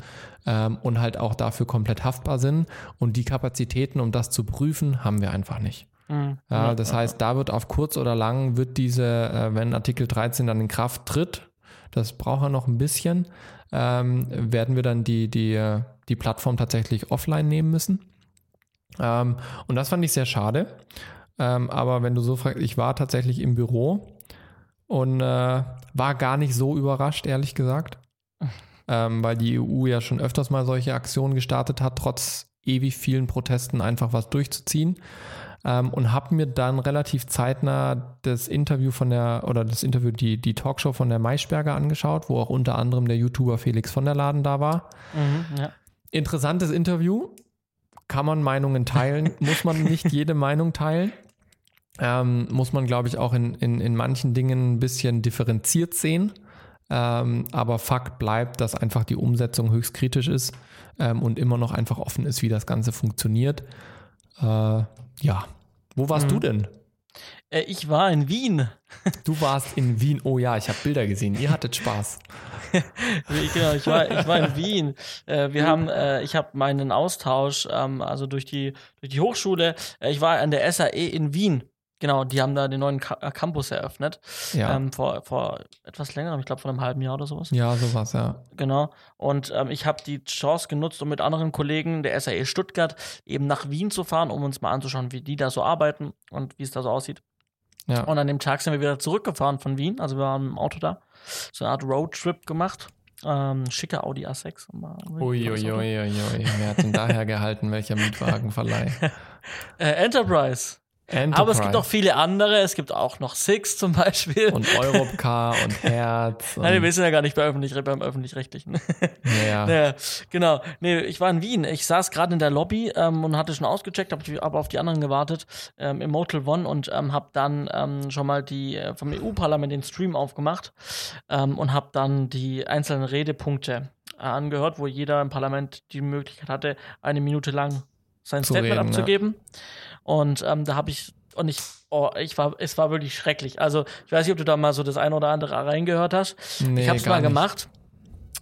ähm, und halt auch dafür komplett haftbar sind. Und die Kapazitäten, um das zu prüfen, haben wir einfach nicht. Mhm. Ja, das heißt, da wird auf kurz oder lang wird diese, äh, wenn Artikel 13 dann in Kraft tritt, das braucht er noch ein bisschen, ähm, werden wir dann die, die, äh, die Plattform tatsächlich offline nehmen müssen. Ähm, und das fand ich sehr schade. Ähm, aber wenn du so fragst, ich war tatsächlich im Büro und äh, war gar nicht so überrascht, ehrlich gesagt [LAUGHS] ähm, weil die EU ja schon öfters mal solche Aktionen gestartet hat, trotz ewig vielen Protesten einfach was durchzuziehen. Ähm, und habe mir dann relativ zeitnah das Interview von der, oder das Interview, die, die Talkshow von der Maischberger angeschaut, wo auch unter anderem der YouTuber Felix von der Laden da war. Mhm, ja. Interessantes Interview. Kann man Meinungen teilen? [LAUGHS] muss man nicht jede Meinung teilen? Ähm, muss man, glaube ich, auch in, in, in manchen Dingen ein bisschen differenziert sehen. Ähm, aber Fakt bleibt, dass einfach die Umsetzung höchst kritisch ist ähm, und immer noch einfach offen ist, wie das Ganze funktioniert. Äh, ja. Wo warst Mhm. du denn? Äh, ich war in Wien. Du warst in Wien. Oh ja, ich habe Bilder gesehen. Ihr hattet Spaß. [LAUGHS] Ich, genau, ich war, ich war in Wien. Äh, wir haben, äh, ich habe meinen Austausch, ähm, also durch die, durch die Hochschule. Äh, ich war an der SAE in Wien. Genau, die haben da den neuen äh, Campus eröffnet. Ja. Ähm, vor, vor etwas längerem, ich glaube vor einem halben Jahr oder sowas. ja, sowas, ja. Genau. Und ähm, ich habe die Chance genutzt, um mit anderen Kollegen der SAE Stuttgart eben nach Wien zu fahren, um uns mal anzuschauen, wie die da so arbeiten und wie es da so aussieht. Ja. Und an dem Tag sind wir wieder zurückgefahren von Wien. Also wir waren im Auto da. So eine Art Roadtrip gemacht. Ähm, schicker Audi A6. War ein tolles Auto. Uiuiuiui. Wer hat denn daher gehalten, welcher Mietwagenverleih? [LAUGHS] Äh, Enterprise. Enterprise. Aber es gibt auch viele andere. Es gibt auch noch Six zum Beispiel. Und Europcar [LAUGHS] und Herz. Und, Nein, wir sind ja gar nicht bei öffentlich, beim öffentlich-rechtlichen. ja. Ja, [LAUGHS] genau. Nee, ich war in Wien. Ich saß gerade in der Lobby ähm, und hatte schon ausgecheckt, habe aber auf die anderen gewartet ähm, im Motel One und ähm, habe dann ähm, schon mal die äh, vom EU-Parlament den Stream aufgemacht ähm, und habe dann die einzelnen Redepunkte äh, angehört, wo jeder im Parlament die Möglichkeit hatte, eine Minute lang sein Zu Statement reden, ja. Und ähm, da habe ich und ich, oh, ich war, es war wirklich schrecklich. Also ich weiß nicht, ob du da mal so das eine oder andere reingehört hast. Nee, ich habe es mal gemacht.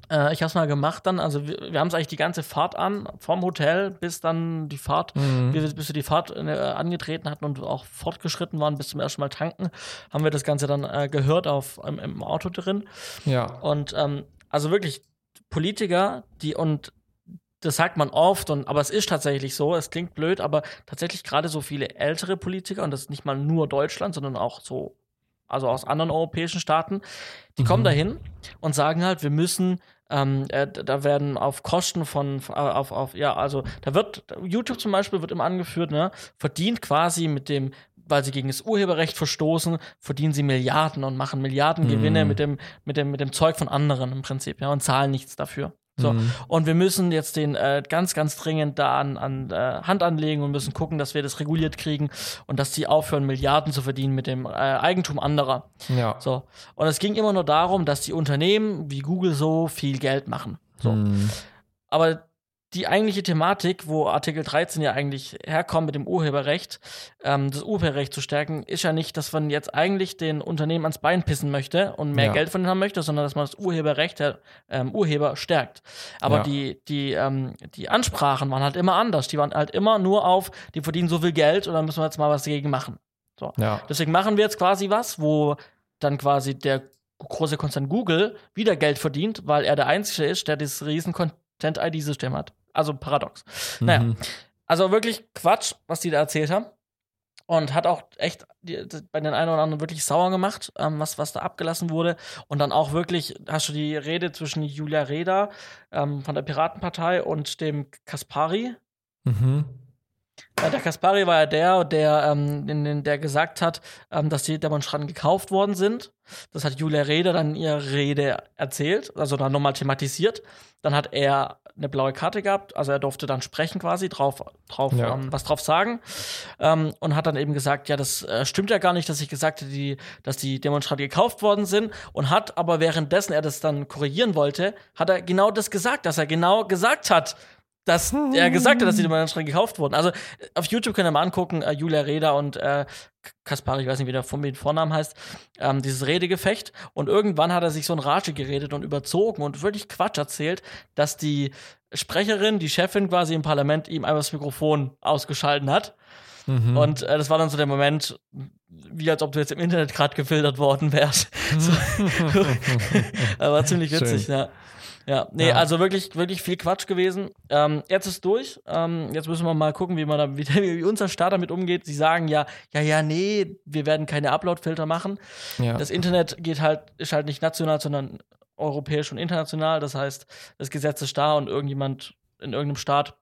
Äh, ich habe es mal gemacht dann. Also wir, wir haben es eigentlich die ganze Fahrt an, vom Hotel bis dann die Fahrt, Mhm. bis, bis wir die Fahrt äh, angetreten hatten und auch fortgeschritten waren bis zum ersten Mal tanken, haben wir das Ganze dann äh, gehört auf, im, im Auto drin. Ja. Und ähm, also wirklich Politiker, die und das sagt man oft, und, aber es ist tatsächlich so, es klingt blöd, aber tatsächlich gerade so viele ältere Politiker, und das ist nicht mal nur Deutschland, sondern auch so, also aus anderen europäischen Staaten, die Mhm. kommen dahin und sagen halt, wir müssen, ähm, äh, da werden auf Kosten von, äh, auf, auf, ja, also da wird, YouTube zum Beispiel wird immer angeführt, ne, verdient quasi mit dem, weil sie gegen das Urheberrecht verstoßen, verdienen sie Milliarden und machen Milliarden Gewinne Mhm. mit dem, mit dem, mit dem Zeug von anderen im Prinzip, ja, und zahlen nichts dafür. So. Mhm. Und wir müssen jetzt den äh, ganz, ganz dringend da an, an äh, Hand anlegen und müssen gucken, dass wir das reguliert kriegen und dass die aufhören, Milliarden zu verdienen mit dem äh, Eigentum anderer. Ja. So. Und es ging immer nur darum, dass die Unternehmen wie Google so viel Geld machen. So. Mhm. Aber die eigentliche Thematik, wo Artikel 13 ja eigentlich herkommt mit dem Urheberrecht, ähm, das Urheberrecht zu stärken, ist ja nicht, dass man jetzt eigentlich den Unternehmen ans Bein pissen möchte und mehr Ja. Geld von ihnen haben möchte, sondern dass man das Urheberrecht der ähm, Urheber stärkt. Aber Ja. die, die, ähm, die Ansprachen waren halt immer anders. Die waren halt immer nur auf, die verdienen so viel Geld und dann müssen wir jetzt mal was dagegen machen. So. Ja. Deswegen machen wir jetzt quasi was, wo dann quasi der große Konzern Google wieder Geld verdient, weil er der Einzige ist, der dieses riesen Content-ID-System hat. Also paradox. Naja, Mhm. also wirklich Quatsch, was die da erzählt haben. Und hat auch echt bei den einen oder anderen wirklich sauer gemacht, ähm, was, was da abgelassen wurde. Und dann auch wirklich, hast du die Rede zwischen Julia Reda ähm, von der Piratenpartei und dem Kaspari, Mhm. Ja, der Kaspari war ja der, der, ähm, der gesagt hat, ähm, dass die Demonstranten gekauft worden sind. Das hat Julia Reda dann in ihrer Rede erzählt, also dann nochmal thematisiert. Dann hat er eine blaue Karte gehabt, also er durfte dann sprechen quasi, drauf, drauf Ja. ähm, was drauf sagen. Ähm, und hat dann eben gesagt, ja, das äh, stimmt ja gar nicht, dass ich gesagt hätte, die, dass die Demonstranten gekauft worden sind. Und hat aber währenddessen er das dann korrigieren wollte, hat er genau das gesagt, dass er genau gesagt hat, dass er gesagt hat, dass die Demonstranten gekauft wurden. Also äh, auf YouTube könnt ihr mal angucken, äh, Julia Reda und äh, Kaspari, ich weiß nicht, wie der vor mit Vornamen heißt, ähm, dieses Redegefecht. Und irgendwann hat er sich so in Rage geredet und überzogen und wirklich Quatsch erzählt, dass die Sprecherin, die Chefin quasi im Parlament ihm einfach das Mikrofon ausgeschalten hat. Mhm. Und äh, das war dann so der Moment, wie als ob du jetzt im Internet gerade gefiltert worden wärst. [LAUGHS] so. [LAUGHS] [LAUGHS] Aber war ziemlich witzig, Schön. ja. Ja, nee, Ja. also wirklich, wirklich viel Quatsch gewesen. Ähm, jetzt ist durch. Ähm, jetzt müssen wir mal gucken, wie man da, [LAUGHS] wie, wie unser Staat damit umgeht. Sie sagen ja, ja, ja, nee, wir werden keine Upload-Filter machen. ja. Das Internet geht halt, ist halt nicht national, sondern europäisch und international. Das heißt, das Gesetz ist da und irgendjemand in irgendeinem Staat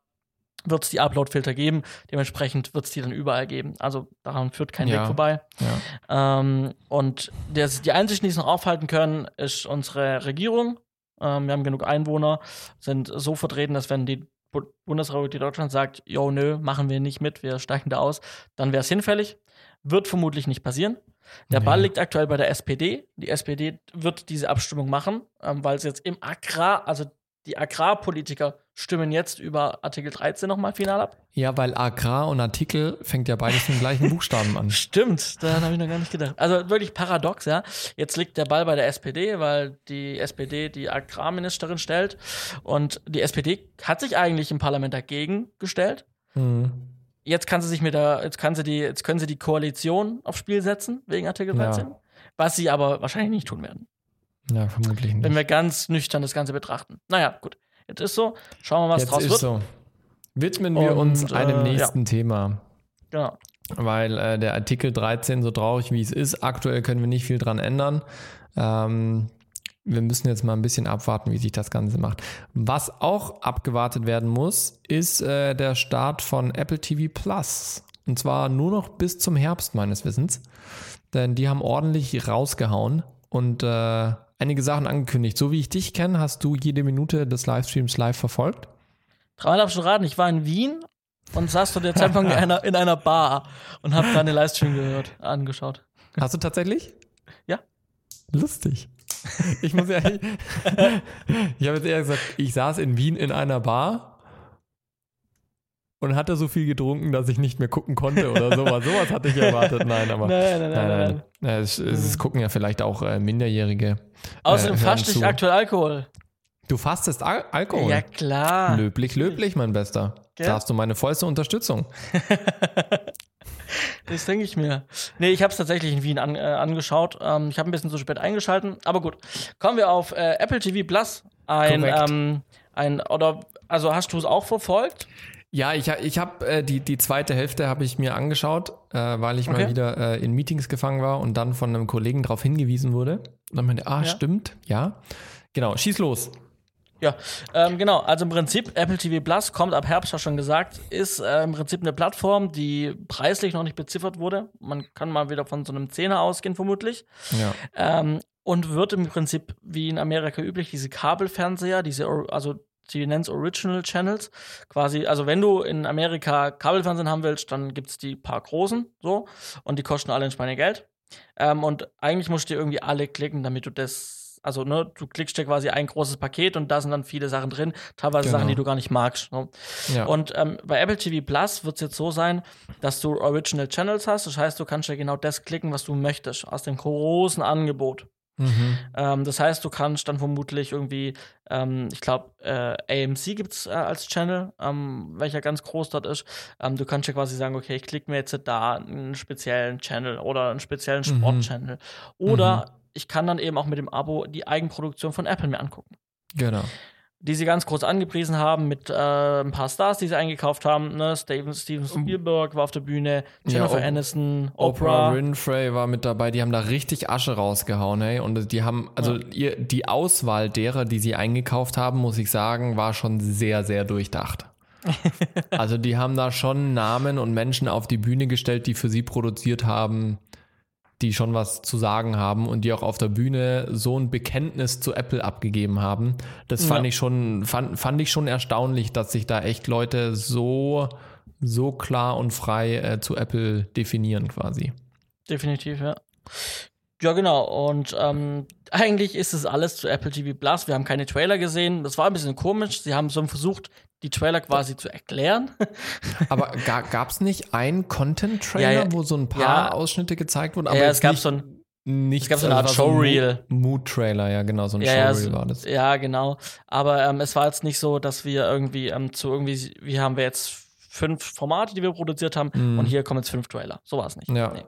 wird es die Upload-Filter geben. Dementsprechend wird es die dann überall geben. Also daran führt kein Ja. Weg vorbei. Ja. Ähm, und das, die Einzigen, die es noch aufhalten können, ist unsere Regierung. Ähm, wir haben genug Einwohner, sind so vertreten, dass wenn die Bu- Bundesrepublik Deutschland sagt, jo, nö, machen wir nicht mit, wir steigen da aus, dann wäre es hinfällig. Wird vermutlich nicht passieren. Der Nee. Ball liegt aktuell bei der SPD. Die SPD wird diese Abstimmung machen, ähm, weil es jetzt im Agrar, also die Agrarpolitiker stimmen jetzt über Artikel 13 nochmal final ab. ja, weil Agrar und Artikel fängt ja beides mit den gleichen Buchstaben an. [LAUGHS] Stimmt, daran habe ich noch gar nicht gedacht. Also wirklich paradox, ja. Jetzt liegt der Ball bei der SPD, weil die SPD die Agrarministerin stellt. Und die SPD hat sich eigentlich im Parlament dagegen gestellt. Mhm. Jetzt kann sie sich mit der, jetzt kann sie die, jetzt können sie die Koalition aufs Spiel setzen, wegen Artikel Ja. 13. Was sie aber wahrscheinlich nicht tun werden. Ja, vermutlich nicht. Wenn wir ganz nüchtern das Ganze betrachten. Naja, gut. Jetzt ist so. Schauen wir mal, was Jetzt draus ist wird. so. Widmen wir uns einem äh, nächsten Thema. Genau. Weil äh, der Artikel 13, so traurig wie es ist, aktuell können wir nicht viel dran ändern. Ähm, wir müssen jetzt mal ein bisschen abwarten, wie sich das Ganze macht. Was auch abgewartet werden muss, ist äh, der Start von Apple TV Plus. Und zwar nur noch bis zum Herbst meines Wissens. Denn die haben ordentlich rausgehauen und äh, einige Sachen angekündigt. So wie ich dich kenne, hast du jede Minute des Livestreams live verfolgt. Dreimal darfst du raten, ich war in Wien und saß zu der Zeitpunkt in einer, in einer Bar und habe da eine Livestream gehört, angeschaut. Hast du tatsächlich? Ja. Lustig. Ich muss ja. [LAUGHS] ich habe jetzt eher gesagt, ich saß in Wien in einer Bar und hatte so viel getrunken, dass ich nicht mehr gucken konnte oder sowas. [LAUGHS] sowas hatte ich erwartet. Nein, aber. Nein, nein, nein, nein. nein. Äh, Es, es, es gucken ja vielleicht auch äh, Minderjährige. Außerdem äh, hören fasst dich zu. aktuell Alkohol. Du fastest Al Alkohol. Ja, klar. Löblich, löblich, mein Bester. Gell? Da hast du meine vollste Unterstützung. [LAUGHS] Das denke ich mir. Nee, ich habe es tatsächlich in Wien an, äh, angeschaut. Ähm, ich habe ein bisschen zu spät eingeschalten, aber gut. Kommen wir auf äh, Apple TV Plus. Ein, ähm, ein, oder, also hast du es auch verfolgt? Ja, ich, ich habe äh, die, die zweite Hälfte habe ich mir angeschaut, äh, weil ich mal Okay. wieder äh, in Meetings gefangen war und dann von einem Kollegen darauf hingewiesen wurde. Und dann meinte, ah, Ja. stimmt, ja. Genau, schieß los. Ja, ähm, genau. Also im Prinzip, Apple TV Plus kommt ab Herbst, hast schon gesagt, ist äh, im Prinzip eine Plattform, die preislich noch nicht beziffert wurde. Man kann mal wieder von so einem Zehner ausgehen, vermutlich. Ja. Ähm, und wird im Prinzip, wie in Amerika üblich, diese Kabelfernseher, diese, also sie nennt Original Channels, quasi, also wenn du in Amerika Kabelfernsehen haben willst, dann gibt es die paar großen, so, und die kosten alle ein Schweinegeld. Ähm, und eigentlich musst du dir irgendwie alle klicken, damit du das, also ne, du klickst dir quasi ein großes Paket und da sind dann viele Sachen drin, teilweise Genau. Sachen, die du gar nicht magst. Ne? ja. Und ähm, bei Apple TV Plus wird es jetzt so sein, dass du Original Channels hast. Das heißt, du kannst ja genau das klicken, was du möchtest, aus dem großen Angebot. Mhm. Ähm, das heißt, du kannst dann vermutlich irgendwie, ähm, ich glaube, äh, AMC gibt es äh, als Channel, ähm, welcher ganz groß dort ist. Ähm, du kannst ja quasi sagen, okay, ich klicke mir jetzt da einen speziellen Channel oder einen speziellen Mhm. Sport-Channel. Oder ich kann dann eben auch mit dem Abo die Eigenproduktion von Apple mir angucken Genau. Die sie ganz groß angepriesen haben mit äh, ein paar Stars, die sie eingekauft haben. Ne? Steven, Steven Spielberg war auf der Bühne, Ja, Jennifer Op- Aniston, Oprah Oprah. Winfrey war mit dabei, die haben da richtig Asche rausgehauen, hey. Und die haben, also ihr, die Auswahl derer, die sie eingekauft haben, muss ich sagen, war schon sehr, sehr durchdacht. [LAUGHS] also die haben da schon Namen und Menschen auf die Bühne gestellt, die für sie produziert haben, die schon was zu sagen haben und die auch auf der Bühne so ein Bekenntnis zu Apple abgegeben haben. Das fand Ja. ich schon, fand, fand ich schon erstaunlich, dass sich da echt Leute so, so klar und frei äh, zu Apple definieren quasi. Definitiv, ja. Ja, genau. Und ähm, eigentlich ist es alles zu Apple TV Plus. Wir haben keine Trailer gesehen. Das war ein bisschen komisch. Sie haben so versucht, die Trailer quasi zu erklären. [LAUGHS] Aber ga, gab es nicht einen Content-Trailer, Ja, ja. wo so ein paar Ja. Ausschnitte gezeigt wurden? ja, es gab nicht, so ein, nicht, es gab so eine Art Showreel. ein Mo- Mood-Trailer, ja, genau, so ein Showreel war das. ja, genau. Aber ähm, es war jetzt nicht so, dass wir irgendwie ähm, zu irgendwie, wie haben wir jetzt fünf Formate, die wir produziert haben Mhm. und hier kommen jetzt fünf Trailer. So war es nicht. Ja. Nee.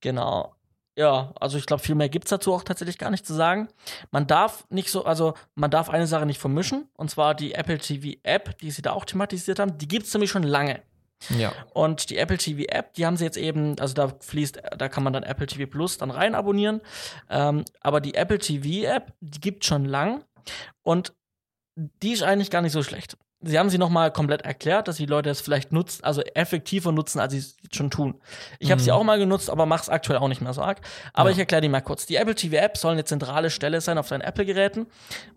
Genau. Ja, also ich glaube, viel mehr gibt es dazu auch tatsächlich gar nicht zu sagen. Man darf nicht so, also man darf eine Sache nicht vermischen, und zwar die Apple TV App, die sie da auch thematisiert haben, die gibt es nämlich schon lange. Ja. Und die Apple TV App, die haben sie jetzt eben, also da fließt, da kann man dann Apple TV Plus dann rein abonnieren. Ähm, aber die Apple TV App, die gibt schon lang und die ist eigentlich gar nicht so schlecht. Sie haben sie nochmal komplett erklärt, dass die Leute es vielleicht nutzen, also effektiver nutzen, als sie es schon tun. Ich habe sie auch mal genutzt, aber mache es aktuell auch nicht mehr so arg. Aber Ja. ich erkläre die mal kurz. Die Apple TV App soll eine zentrale Stelle sein auf deinen Apple-Geräten,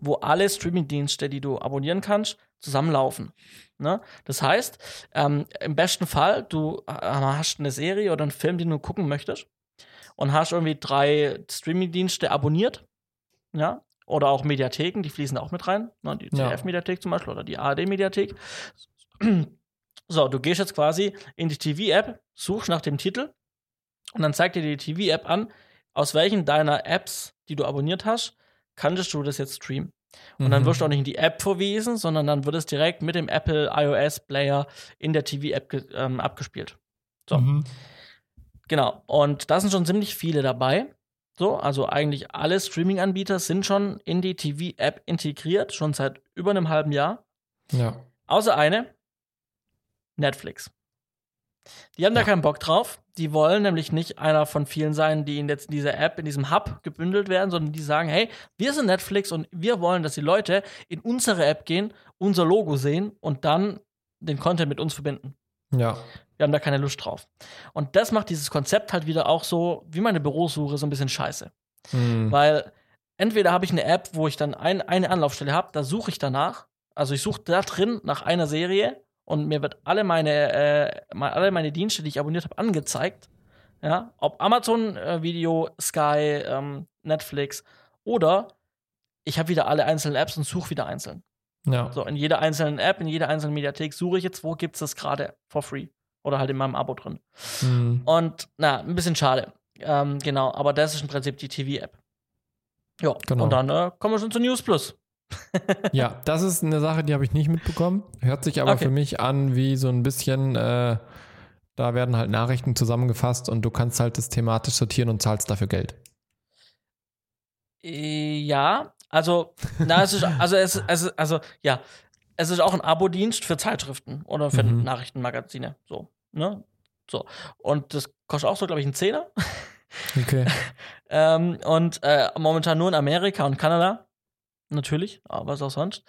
wo alle Streaming-Dienste, die du abonnieren kannst, zusammenlaufen. Ne? Das heißt, ähm, im besten Fall, du äh, hast eine Serie oder einen Film, den du gucken möchtest und hast irgendwie drei Streaming-Dienste abonniert, ja, oder auch Mediatheken, die fließen auch mit rein, ne? die. ZDF-Mediathek zum Beispiel oder die ARD-Mediathek. [CLEARS THROAT] So, du gehst jetzt quasi in die TV-App, suchst nach dem Titel und dann zeigt dir die TV-App an, aus welchen deiner Apps, die du abonniert hast, kannst du das jetzt streamen. Und dann Mhm. wirst du auch nicht in die App verwiesen, sondern dann wird es direkt mit dem Apple iOS Player in der TV-App ähm, abgespielt. So. Mhm. Genau. Und da sind schon ziemlich viele dabei. So, also eigentlich alle Streaming-Anbieter sind schon in die TV-App integriert, schon seit über einem halben Jahr. Ja. Außer eine, Netflix. Die haben da Ja. keinen Bock drauf. Die wollen nämlich nicht einer von vielen sein, die in jetzt in dieser App, in diesem Hub gebündelt werden, sondern die sagen, hey, wir sind Netflix und wir wollen, dass die Leute in unsere App gehen, unser Logo sehen und dann den Content mit uns verbinden. Ja. Wir haben da keine Lust drauf. Und das macht dieses Konzept halt wieder auch so, wie meine Bürosuche, so ein bisschen scheiße. Mhm. Weil entweder habe ich eine App, wo ich dann ein, eine Anlaufstelle habe, da suche ich danach. Also ich suche da drin nach einer Serie und mir wird alle meine, äh, alle meine Dienste, die ich abonniert habe, angezeigt. Ja, ob Amazon äh, Video, Sky, ähm, Netflix oder ich habe wieder alle einzelnen Apps und suche wieder einzeln. Ja. So, in jeder einzelnen App, in jeder einzelnen Mediathek suche ich jetzt, wo gibt es das gerade for free. Oder halt in meinem Abo drin. Mhm. Und na, ein bisschen schade. Ähm, genau, aber das ist im Prinzip die TV-App. Ja, Genau. und dann äh, kommen wir schon zu News Plus. [LAUGHS] Ja, das ist eine Sache, die habe ich nicht mitbekommen. Hört sich aber Okay. für mich an wie so ein bisschen, äh, da werden halt Nachrichten zusammengefasst und du kannst halt das thematisch sortieren und zahlst dafür Geld. Äh, ja, also, na, es ist, [LAUGHS] also, es, es, also, ja, es ist auch ein Abo-Dienst für Zeitschriften oder für Mhm. Nachrichtenmagazine. So, ne? So. Und das kostet auch so, glaube ich, einen Zehner. Okay. [LAUGHS] Ähm, und äh, momentan nur in Amerika und Kanada. Natürlich, aber was auch sonst.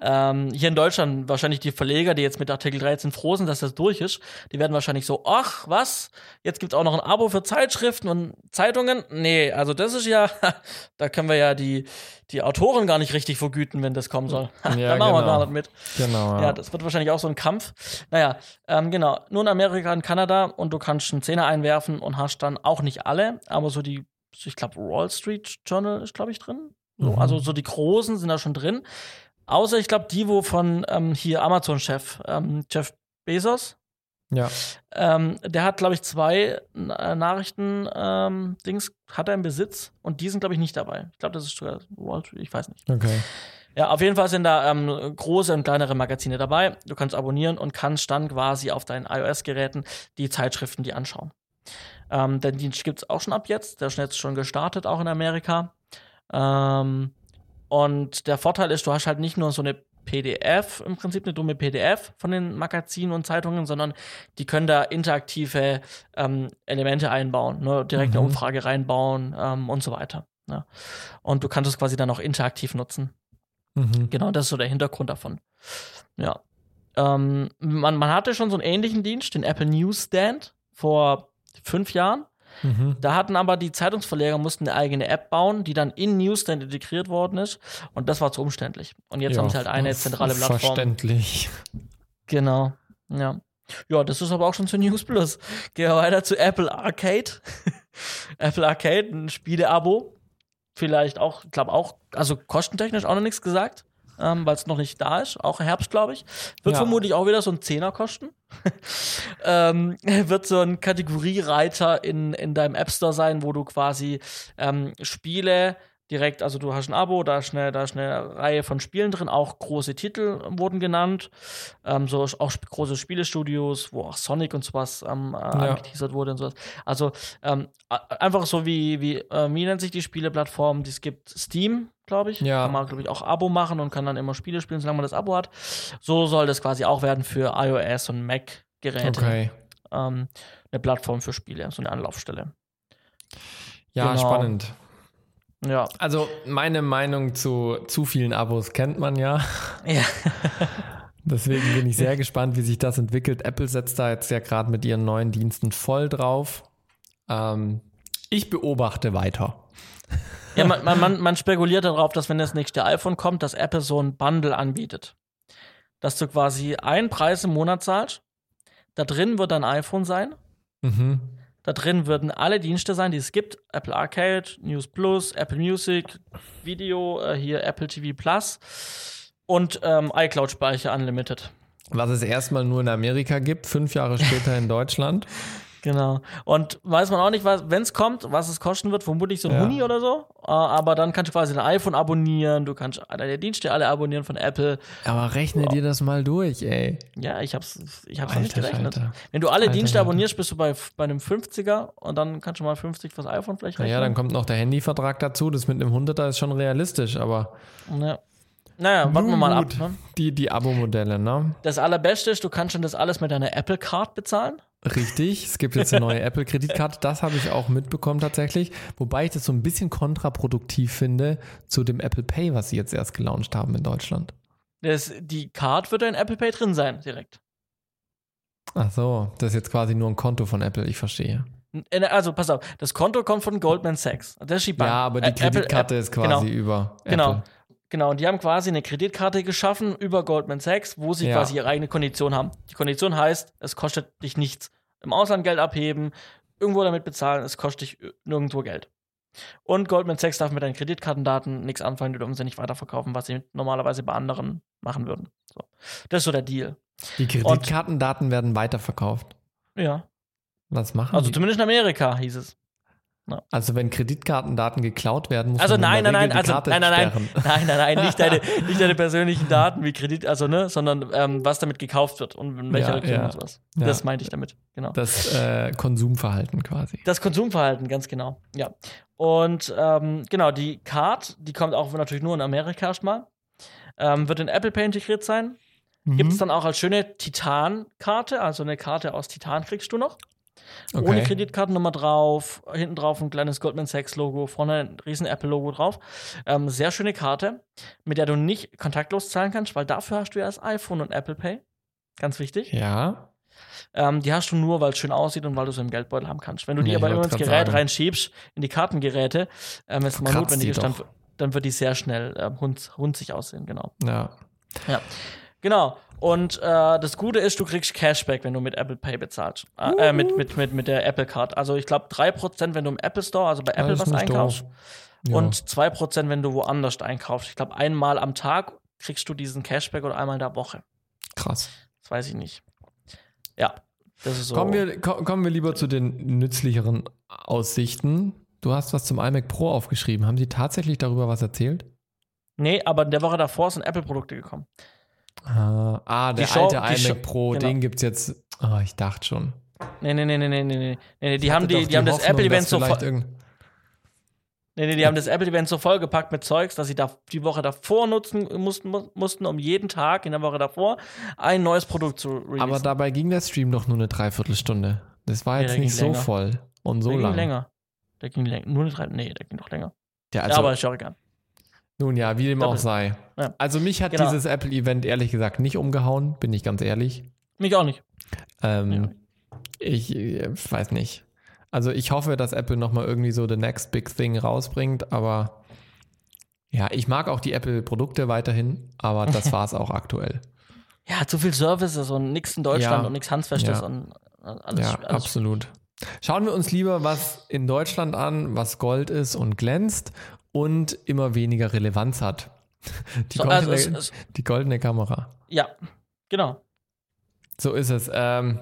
Ähm, hier in Deutschland wahrscheinlich die Verleger, die jetzt mit Artikel 13 froh sind, dass das durch ist, die werden wahrscheinlich so, ach, was? Jetzt gibt's auch noch ein Abo für Zeitschriften und Zeitungen? Nee, also das ist ja, [LAUGHS] da können wir ja die, die Autoren gar nicht richtig vergüten, wenn das kommen soll. Ja, [LAUGHS] da machen wir genau. gar nicht mit. Genau. Ja, das wird wahrscheinlich auch so ein Kampf. Naja, ähm, genau. Nur in Amerika und Kanada und du kannst einen Zehner einwerfen und hast dann auch nicht alle, aber so die, ich glaube, Wall Street Journal ist, glaube ich, drin. So, Mhm. Also so die großen sind da schon drin. Außer, ich glaube, die, wo von ähm, hier Amazon-Chef, ähm, Jeff Bezos, ja. ähm, der hat, glaube ich, zwei äh, Nachrichten-Dings, hat er im Besitz und die sind, glaube ich, nicht dabei. Ich glaube, das ist sogar Wall Street, ich weiß nicht. Okay. Ja, auf jeden Fall sind da ähm, große und kleinere Magazine dabei. Du kannst abonnieren und kannst dann quasi auf deinen iOS-Geräten die Zeitschriften die anschauen. Ähm, den Dienst gibt es auch schon ab jetzt. Der ist jetzt schon gestartet, auch in Amerika. Ähm, und der Vorteil ist, du hast halt nicht nur so eine PDF, im Prinzip eine dumme PDF von den Magazinen und Zeitungen, sondern die können da interaktive ähm, Elemente einbauen, ne? direkt eine Mhm. Umfrage reinbauen ähm, und so weiter. Ne? Und du kannst es quasi dann auch interaktiv nutzen. Mhm. Genau, das ist so der Hintergrund davon. Ja. Ähm, man, man hatte schon so einen ähnlichen Dienst, den Apple Newsstand, vor fünf Jahren. Mhm. Da hatten aber die Zeitungsverleger mussten eine eigene App bauen, die dann in Newsstand integriert worden ist. Und das war zu umständlich. Und jetzt Ja, haben sie halt eine zentrale Plattform. Verständlich. Genau. Ja. Ja, das ist aber auch schon zu News Plus. Gehen wir weiter zu Apple Arcade. [LAUGHS] Apple Arcade, ein Spiele-Abo. Vielleicht auch, ich glaube auch, also kostentechnisch auch noch nichts gesagt, ähm, weil es noch nicht da ist. Auch Herbst, glaube ich. Wird Ja. vermutlich auch wieder so ein Zehner kosten. [LAUGHS] ähm, wird so ein Kategoriereiter in, in deinem App Store sein, wo du quasi ähm, Spiele direkt, also du hast ein Abo, da ist eine, da ist eine Reihe von Spielen drin, auch große Titel wurden genannt, ähm, so auch sp große Spielestudios, wo auch Sonic und sowas ähm, äh, angeteasert wurde und sowas. Also ähm, einfach so wie, wie, äh, wie nennt sich die Spieleplattform? Es gibt Steam, glaube ich. Ja. Kann man, glaube ich, auch Abo machen und kann dann immer Spiele spielen, solange man das Abo hat. So soll das quasi auch werden für iOS und Mac-Geräte. Okay. Ähm, eine Plattform für Spiele, so eine Anlaufstelle. Ja, Genau. spannend. Ja. Also meine Meinung zu zu vielen Abos kennt man ja. Ja. [LAUGHS] Deswegen bin ich sehr gespannt, wie sich das entwickelt. Apple setzt da jetzt ja gerade mit ihren neuen Diensten voll drauf. Ähm, ich beobachte weiter. Ja, man, man, man spekuliert darauf, dass wenn das nächste iPhone kommt, dass Apple so ein Bundle anbietet. Dass du quasi einen Preis im Monat zahlst, da drin wird ein iPhone sein. Mhm. Da drin würden alle Dienste sein, die es gibt. Apple Arcade, News Plus, Apple Music, Video, äh, hier Apple TV Plus und ähm, iCloud-Speicher Unlimited. Was es erstmal nur in Amerika gibt, fünf Jahre später in Deutschland. [LAUGHS] Genau. Und weiß man auch nicht, wenn es kommt, was es kosten wird, vermutlich so ein Ja. Huni oder so. Äh, aber dann kannst du quasi ein iPhone abonnieren, du kannst deine Dienste alle abonnieren von Apple. Aber rechne dir das mal durch, ey. Ja, ich hab's, ich hab's noch nicht Alter gerechnet. Falter. Wenn du alle Alter Dienste abonnierst, bist du bei, bei einem 50er und dann kannst du mal 50 fürs iPhone vielleicht rechnen. Naja, dann kommt noch der Handyvertrag dazu. Das mit einem 100er ist schon realistisch, aber Ja. Naja, warten wir mal ab. Ne? die, die Abo-Modelle, ne? Das Allerbeste ist, du kannst schon das alles mit deiner Apple Card bezahlen. Richtig, es gibt jetzt eine neue [LAUGHS] Apple-Kreditkarte, das habe ich auch mitbekommen tatsächlich. Wobei ich das so ein bisschen kontraproduktiv finde zu dem Apple Pay, was sie jetzt erst gelauncht haben in Deutschland. Das, die Card wird in Apple Pay drin sein, direkt. Ach so, das ist jetzt quasi nur ein Konto von Apple, ich verstehe. Äh, Also, pass auf, das Konto kommt von Goldman Sachs. Das ist die Bank. Ja, aber die Ä- Apple- Kreditkarte ist quasi genau. über Genau. Apple. Genau, und die haben quasi eine Kreditkarte geschaffen über Goldman Sachs, wo sie Ja. quasi ihre eigene Kondition haben. Die Kondition heißt, es kostet dich nichts. Im Ausland Geld abheben, irgendwo damit bezahlen, es kostet dich äh, nirgendwo Geld. Und Goldman Sachs darf mit deinen Kreditkartendaten nichts anfangen, die dürfen sie nicht weiterverkaufen, was sie normalerweise bei anderen machen würden. So. Das ist so der Deal. Die Kreditkartendaten werden weiterverkauft. Ja. Was machen Also die? zumindest in Amerika hieß es. Also wenn Kreditkartendaten geklaut werden, muss Also man nein, nein, nein, also Karte nein, nein, nein, [LAUGHS] nein, nein, nein, nicht deine, [LAUGHS] nicht deine persönlichen Daten wie Kredit, also ne, sondern ähm, was damit gekauft wird und in welcher Ja, Region ja. und sowas. Ja. Das meinte ich damit, genau. Das äh, Konsumverhalten quasi. Das Konsumverhalten, ganz genau. Ja. Und ähm, genau, die Card, die kommt auch natürlich nur in Amerika erstmal. Ähm, wird in Apple Pay integriert sein. Gibt Mhm. es dann auch als schöne Titan-Karte, also eine Karte aus Titan kriegst du noch. Okay. Ohne Kreditkartennummer drauf, hinten drauf ein kleines Goldman Sachs-Logo, vorne ein riesen Apple-Logo drauf. Ähm, sehr schöne Karte, mit der du nicht kontaktlos zahlen kannst, weil dafür hast du ja das iPhone und Apple Pay. Ganz wichtig. Ja. Ähm, die hast du nur, weil es schön aussieht und weil du sie im Geldbeutel haben kannst. Wenn du die ich aber immer ins Gerät sagen. reinschiebst, in die Kartengeräte, ähm, wenn es mal notwendig ist, dann, dann wird die sehr schnell ähm, hund, hunzig aussehen, genau. Ja. Ja. Genau. Und äh, das Gute ist, du kriegst Cashback, wenn du mit Apple Pay bezahlst. Äh, äh, mit, mit, mit, mit der Apple Card. Also ich glaube 3%, wenn du im Apple Store, also bei Apple was einkaufst. Ja. Und 2%, wenn du woanders einkaufst. Ich glaube, einmal am Tag kriegst du diesen Cashback oder einmal in der Woche. krass. Das weiß ich nicht. Ja. Das ist so. Kommen, wir, ko- kommen wir lieber zu den nützlicheren Aussichten. Du hast was zum iMac Pro aufgeschrieben. Haben Sie tatsächlich darüber was erzählt? Nee, aber in der Woche davor sind Apple-Produkte gekommen. Ah, ah der Die Show- alte die iMac Show- Pro, genau. den gibt es jetzt. Ah, ich dachte schon. Nee, nee, nee, nee, nee, nee, nee. nee die haben, die, doch die haben das Hoffnung, Apple-Event dass so voll, nee, nee, die haben das Apple-Event so vollgepackt mit Zeugs, dass sie da die Woche davor nutzen mussten, mu- mussten, um jeden Tag in der Woche davor ein neues Produkt zu releasen. Aber dabei ging der Stream doch nur eine Dreiviertelstunde. Das war Nee, jetzt nicht so länger. voll und so der lang. ging länger. Der ging länger. Nur eine drei, nee, der ging noch länger. Ja, ja, also, aber ist ja auch egal. Nun ja, wie dem Doppel- auch sei. Ja. Also mich hat Genau. dieses Apple-Event ehrlich gesagt nicht umgehauen, bin ich ganz ehrlich. Mich auch nicht. Ähm, Ja. Ich äh, weiß nicht. Also ich hoffe, dass Apple nochmal irgendwie so the next big thing rausbringt, aber ja, ich mag auch die Apple-Produkte weiterhin, aber [LAUGHS] das war es auch aktuell. Ja, zu viel Services und nichts in Deutschland Ja. und nichts Handfestes Ja. und äh, alles. ja, alles absolut. Schauen wir uns lieber was in Deutschland an, was Gold ist und glänzt und immer weniger Relevanz hat. [LAUGHS] Die, So, also goldene, es- es- die goldene Kamera. Ja, genau. So ist es. Ähm,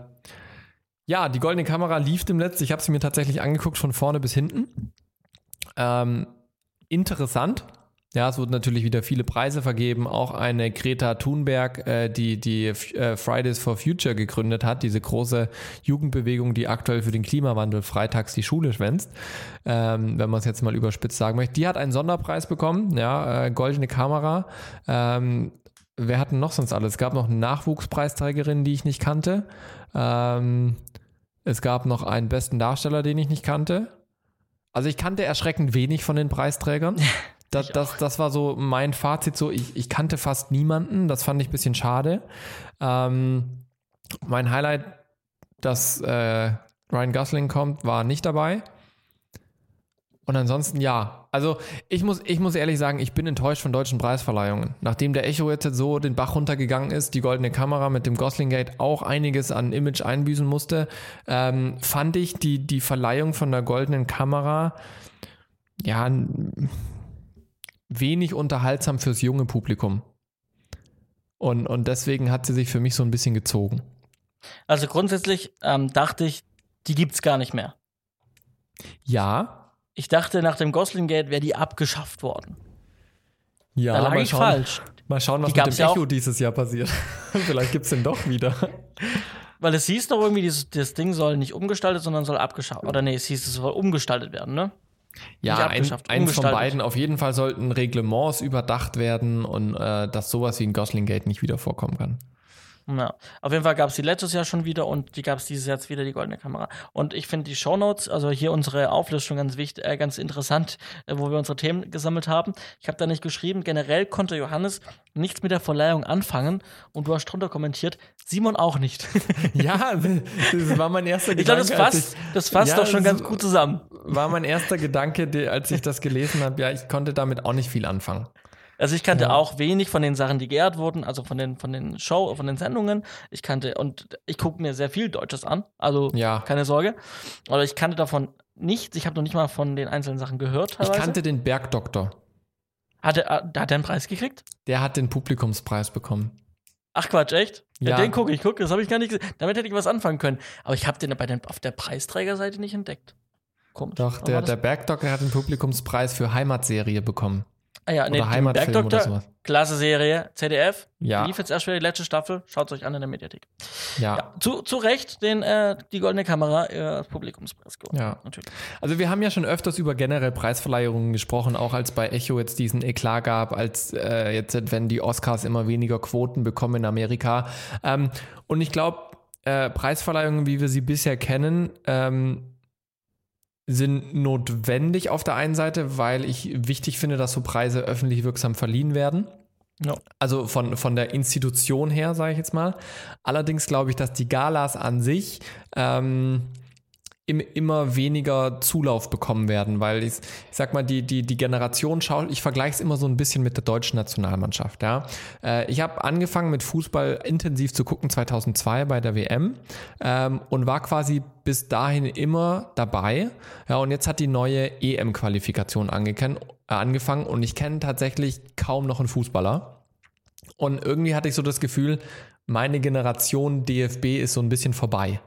ja, die goldene Kamera lief dem letzten. Ich habe sie mir tatsächlich angeguckt, von vorne bis hinten. Ähm, interessant. Ja, es wurden natürlich wieder viele Preise vergeben. Auch eine Greta Thunberg, äh, die die äh, Fridays for Future gegründet hat, diese große Jugendbewegung, die aktuell für den Klimawandel freitags die Schule schwänzt, ähm, wenn man es jetzt mal überspitzt sagen möchte. Die hat einen Sonderpreis bekommen, ja, äh, goldene Kamera. Ähm, wer hat denn noch sonst alles? Es gab noch eine Nachwuchspreisträgerin, die ich nicht kannte. Ähm, es gab noch einen besten Darsteller, den ich nicht kannte. Also ich kannte erschreckend wenig von den Preisträgern. [LAUGHS] Das, das, das war so mein Fazit. So, ich, ich kannte fast niemanden. Das fand ich ein bisschen schade. Ähm, mein Highlight, dass äh, Ryan Gosling kommt, war nicht dabei. Und ansonsten ja. Also ich muss, ich muss ehrlich sagen, ich bin enttäuscht von deutschen Preisverleihungen. Nachdem der Echo jetzt so den Bach runtergegangen ist, die goldene Kamera mit dem Gosling Gate auch einiges an Image einbüßen musste, ähm, fand ich die, die Verleihung von der goldenen Kamera ja wenig unterhaltsam fürs junge Publikum. Und, und deswegen hat sie sich für mich so ein bisschen gezogen. Also grundsätzlich ähm, dachte ich, die gibt's gar nicht mehr. Ja, Ich dachte, nach dem Gosling Gate wäre die abgeschafft worden. ja, da lag mal ich schauen, falsch. mal schauen, was Die mit dem ja Echo auch- dieses Jahr passiert. [LAUGHS] Vielleicht gibt es den doch wieder. Weil es hieß doch irgendwie, dieses, das Ding soll nicht umgestaltet, sondern soll abgeschafft. Oder nee, es hieß, es soll umgestaltet werden, ne? Ja, ein, eins von beiden. Auf jeden Fall sollten Reglements überdacht werden und äh, dass sowas wie ein Gosling Gate nicht wieder vorkommen kann. Ja. Auf jeden Fall gab es die letztes Jahr schon wieder und die gab es dieses Jahr jetzt wieder, die goldene Kamera. Und ich finde die Shownotes, also hier unsere Auflistung ganz wichtig, äh, ganz interessant, äh, wo wir unsere Themen gesammelt haben. Ich habe da nicht geschrieben, generell konnte Johannes nichts mit der Verleihung anfangen und du hast drunter kommentiert, Simon auch nicht. [LAUGHS] Ja, das war mein erster ich glaube, das fasst, das fasst Ja, doch schon ganz gut zusammen. war mein erster Gedanke, als ich das gelesen habe. Ja, ich konnte damit auch nicht viel anfangen. Also ich kannte Ja. auch wenig von den Sachen, die geehrt wurden, also von den von den Show, von den Sendungen. Ich kannte und ich gucke mir sehr viel Deutsches an, also Ja. keine Sorge. Oder ich kannte davon nichts. Ich habe noch nicht mal von den einzelnen Sachen gehört. Ich Teilweise. kannte den Bergdoktor. hat er, hat er einen Preis gekriegt? Der hat den Publikumspreis bekommen. Ach Quatsch, echt? Ja, Ja. den gucke ich, gucke, das habe ich gar nicht gesehen. Damit hätte ich was anfangen können. Aber ich habe den bei den, auf der Preisträgerseite nicht entdeckt. Komisch. Doch, der, der Bergdoktor hat den Publikumspreis für Heimatserie bekommen. Ah, ja, nee, oder Heimatfilm oder sowas. Klasse Serie, ZDF. Ja. Lief jetzt erst wieder die letzte Staffel. Schaut euch an in der Mediathek. Ja. Ja, zu, zu Recht den, äh, die goldene Kamera äh, als Publikumspreis gewonnen. Ja. Natürlich. Also wir haben ja schon öfters über generell Preisverleihungen gesprochen, auch als bei Echo jetzt diesen Eklat gab, als äh, jetzt, wenn die Oscars immer weniger Quoten bekommen in Amerika. Ähm, und ich glaube, äh, Preisverleihungen, wie wir sie bisher kennen, ähm, sind notwendig auf der einen Seite, weil ich wichtig finde, dass so Preise öffentlich wirksam verliehen werden. Ja. Also von, von der Institution her, sage ich jetzt mal. Allerdings glaube ich, dass die Galas an sich ähm, im, immer weniger Zulauf bekommen werden, weil ich, ich sag mal, die, die, die Generation schaut, ich vergleiche es immer so ein bisschen mit der deutschen Nationalmannschaft. Ja? Äh, ich habe angefangen mit Fußball intensiv zu gucken 2002 bei der WM ähm, und war quasi bis dahin immer dabei. Ja, und jetzt hat die neue EM-Qualifikation äh, angefangen und ich kenne tatsächlich kaum noch einen Fußballer. Und irgendwie hatte ich so das Gefühl, meine Generation DFB ist so ein bisschen vorbei.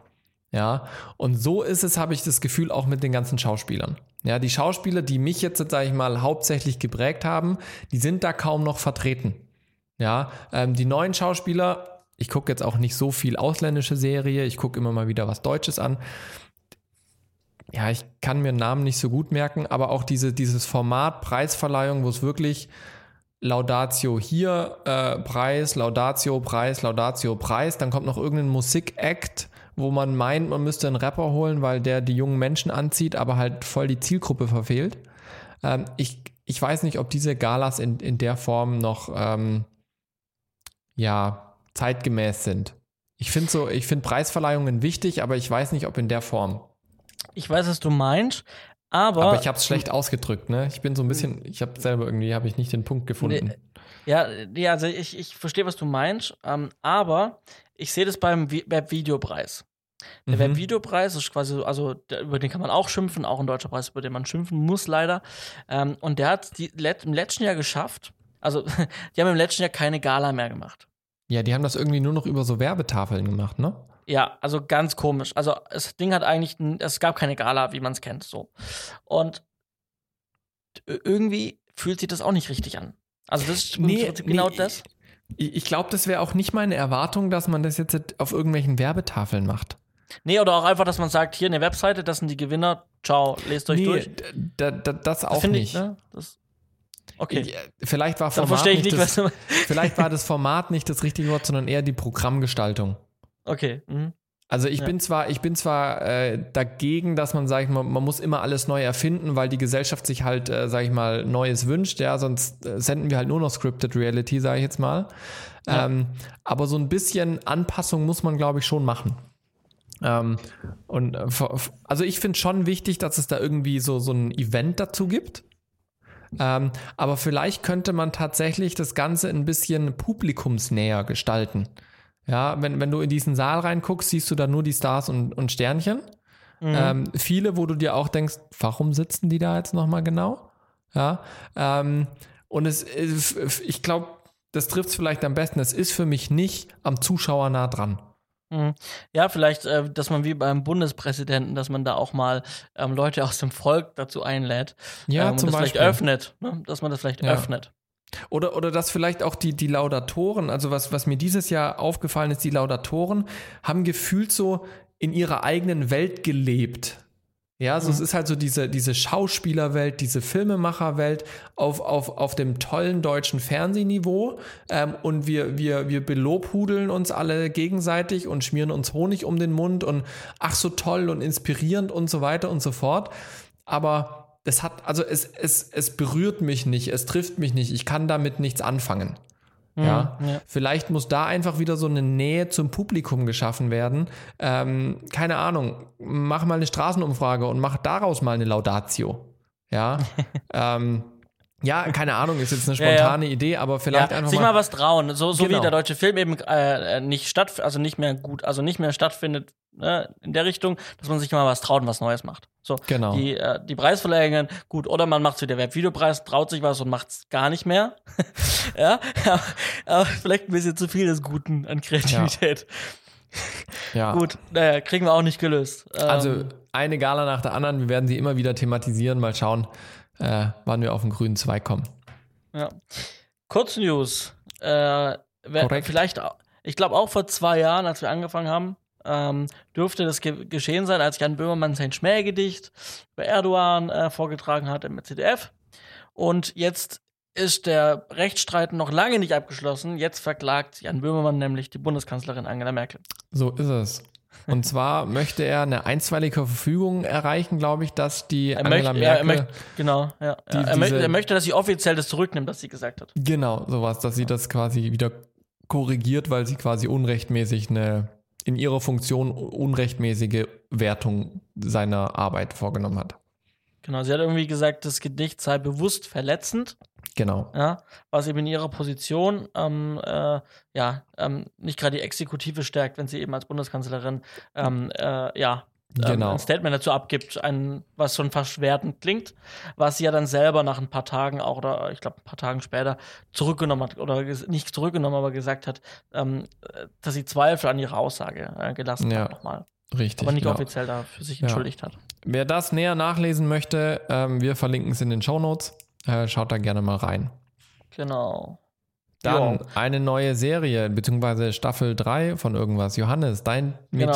Ja, und so ist es, habe ich das Gefühl, auch mit den ganzen Schauspielern. Ja, die Schauspieler, die mich jetzt, sage ich mal, hauptsächlich geprägt haben, die sind da kaum noch vertreten. Ja, ähm, die neuen Schauspieler, ich gucke jetzt auch nicht so viel ausländische Serie, ich gucke immer mal wieder was Deutsches an. Ja, ich kann mir Namen nicht so gut merken, aber auch diese, dieses Format Preisverleihung, wo es wirklich Laudatio hier, äh, Preis, Laudatio, Preis, Laudatio, Preis, dann kommt noch irgendein Musik-Act, wo man meint, man müsste einen Rapper holen, weil der die jungen Menschen anzieht, aber halt voll die Zielgruppe verfehlt. Ähm, ich, ich weiß nicht, ob diese Galas in, in der Form noch ähm, ja, zeitgemäß sind. Ich finde so, ich finde Preisverleihungen wichtig, aber ich weiß nicht, ob in der Form. Ich weiß, was du meinst, aber. Aber ich habe es schlecht ausgedrückt, ne? Ich bin so ein bisschen, ich habe selber irgendwie, habe ich nicht den Punkt gefunden. Nee, ja, ja, also ich, ich verstehe, was du meinst, ähm, aber ich sehe das beim Vi- Webvideopreis. Der Mhm. Webvideopreis ist quasi, so- also der, über den kann man auch schimpfen, auch ein deutscher Preis, über den man schimpfen muss, leider. Ähm, und der hat die, let, im letzten Jahr geschafft, also [LAUGHS] die haben im letzten Jahr keine Gala mehr gemacht. Ja, die haben das irgendwie nur noch über so Werbetafeln gemacht, ne? Ja, also ganz komisch. Also das Ding hat eigentlich, es gab keine Gala, wie man es kennt, so. Und irgendwie fühlt sich das auch nicht richtig an. Also das ist Nee, genau nee, das. Ich, ich glaube, das wäre auch nicht meine Erwartung, dass man das jetzt auf irgendwelchen Werbetafeln macht. Nee, oder auch einfach, dass man sagt, hier eine Webseite, das sind die Gewinner, ciao, lest euch durch. da, da, das auch Finde nicht. ich, ne? Das, okay. Vielleicht war Dann Format verstehe ich nicht, das, was Vielleicht war das Format nicht das richtige Wort, sondern eher die Programmgestaltung. Okay. Mhm. Also ich Ja. bin zwar, ich bin zwar äh, dagegen, dass man, sag ich mal, man muss immer alles neu erfinden, weil die Gesellschaft sich halt, äh, sag ich mal, Neues wünscht, ja, sonst äh, senden wir halt nur noch Scripted Reality, sage ich jetzt mal. Ja. Ähm, aber so ein bisschen Anpassung muss man, glaube ich, schon machen. Ähm, und äh, also ich finde schon wichtig, dass es da irgendwie so, so ein Event dazu gibt. Ähm, aber vielleicht könnte man tatsächlich das Ganze ein bisschen publikumsnäher gestalten. Ja, wenn, wenn du in diesen Saal reinguckst, siehst du da nur die Stars und, und Sternchen. Mhm. Ähm, viele, wo du dir auch denkst, warum sitzen die da jetzt nochmal genau? Ja, ähm, und es, ist- ich glaube, das trifft es vielleicht am besten. Es ist für mich nicht am Zuschauer nah dran. Mhm. Ja, vielleicht, äh, dass man wie beim Bundespräsidenten, dass man da auch mal ähm, Leute aus dem Volk dazu einlädt. Ja, ähm, und zum das Beispiel. vielleicht öffnet. Ne? Dass man das vielleicht Ja. öffnet. Oder, oder dass vielleicht auch die, die Laudatoren, also was, was mir dieses Jahr aufgefallen ist, die Laudatoren haben gefühlt so in ihrer eigenen Welt gelebt. Ja, also es ist halt so diese, diese Schauspielerwelt, diese Filmemacherwelt auf, auf, auf dem tollen deutschen Fernsehniveau. Ähm, und wir, wir, wir belobhudeln uns alle gegenseitig und schmieren uns Honig um den Mund und ach so toll und inspirierend und so weiter und so fort. Aber es hat, also es, es, es berührt mich nicht, es trifft mich nicht, ich kann damit nichts anfangen. Ja, ja. vielleicht muss da einfach wieder so eine Nähe zum Publikum geschaffen werden. Ähm, keine Ahnung, mach mal eine Straßenumfrage und mach daraus mal eine Laudatio. Ja, [LAUGHS] ähm, ja, keine Ahnung, ist jetzt eine [LAUGHS] Ja, ja. spontane Idee, aber vielleicht ja, einfach sich mal, mal was trauen. So, so Genau. wie der deutsche Film eben äh, nicht statt, also nicht mehr gut, also nicht mehr stattfindet ne, in der Richtung, dass man sich mal was traut und was Neues macht. So, Genau. die, äh, die Preisverleihungen, gut, oder man macht so der Webvideopreis, traut sich was und macht's gar nicht mehr. [LAUGHS] ja, aber, [LAUGHS] aber vielleicht ein bisschen zu viel des Guten an Kreativität. ja. Gut, naja, kriegen wir auch nicht gelöst. Ähm, Also eine Gala nach der anderen, wir werden sie immer wieder thematisieren, mal schauen, äh, wann wir auf den grünen Zweig kommen. Ja. Kurznews. Äh, Korrekt. vielleicht, ich glaube auch vor zwei Jahren, als wir angefangen haben, ähm, dürfte das ge geschehen sein, als Jan Böhmermann sein Schmähgedicht bei Erdogan äh, vorgetragen hat im ZDF. Und jetzt ist der Rechtsstreit noch lange nicht abgeschlossen. Jetzt verklagt Jan Böhmermann nämlich die Bundeskanzlerin Angela Merkel. So ist es. Und zwar möchte er eine einstweilige Verfügung erreichen, glaube ich, dass die Er Angela möchte, ja, er Merkel, möchte, genau, ja. Die-. Er, möchte, diese- er möchte, dass sie offiziell das zurücknimmt, was sie gesagt hat. genau, sowas, dass sie das quasi wieder korrigiert, weil sie quasi unrechtmäßig eine, in ihrer Funktion unrechtmäßige Wertung seiner Arbeit vorgenommen hat. Genau, sie hat irgendwie gesagt, das Gedicht sei bewusst verletzend. Genau. ja, was eben in ihrer Position ähm, äh, ja ähm, nicht gerade die Exekutive stärkt, wenn sie eben als Bundeskanzlerin ähm, äh, ja ähm, Genau. ein Statement dazu abgibt, ein, was schon fast wertend klingt, was sie ja dann selber nach ein paar Tagen auch oder ich glaube ein paar Tagen später zurückgenommen hat oder nicht zurückgenommen, aber gesagt hat, ähm, äh, dass sie Zweifel an ihrer Aussage äh, gelassen Ja, hat nochmal, Richtig. aber nicht genau. offiziell dafür sich Ja. entschuldigt hat. Wer das näher nachlesen möchte, ähm, wir verlinken es in den Shownotes. Äh, schaut da gerne mal rein. Genau. Dann Jo. eine neue Serie, beziehungsweise Staffel 3 von irgendwas. Johannes, dein Genau.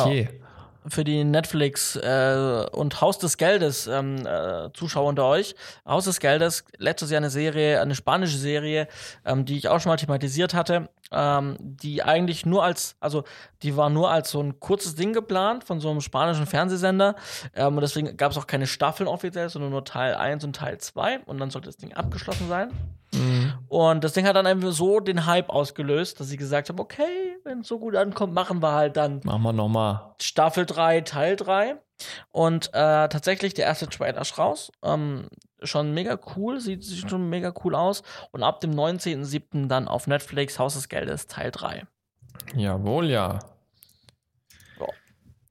Für die Netflix äh, und Haus des Geldes ähm, äh, Zuschauer unter euch. Haus des Geldes, letztes Jahr eine Serie, eine spanische Serie, ähm, die ich auch schon mal thematisiert hatte, ähm, die eigentlich nur als, also die war nur als so ein kurzes Ding geplant von so einem spanischen Fernsehsender ähm, und deswegen gab es auch keine Staffeln offiziell, sondern nur Teil 1 und Teil 2 und dann sollte das Ding abgeschlossen sein. Und das Ding hat dann einfach so den Hype ausgelöst, dass sie gesagt haben, okay, wenn es so gut ankommt, machen wir halt dann Machen wir nochmal. Staffel 3, Teil 3. Und äh, tatsächlich, der erste Trailer ist raus. Ähm, schon mega cool, sieht, sieht schon mega cool aus. Und ab dem 19.07. dann auf Netflix Haus des Geldes Teil 3. Jawohl, ja. Ja.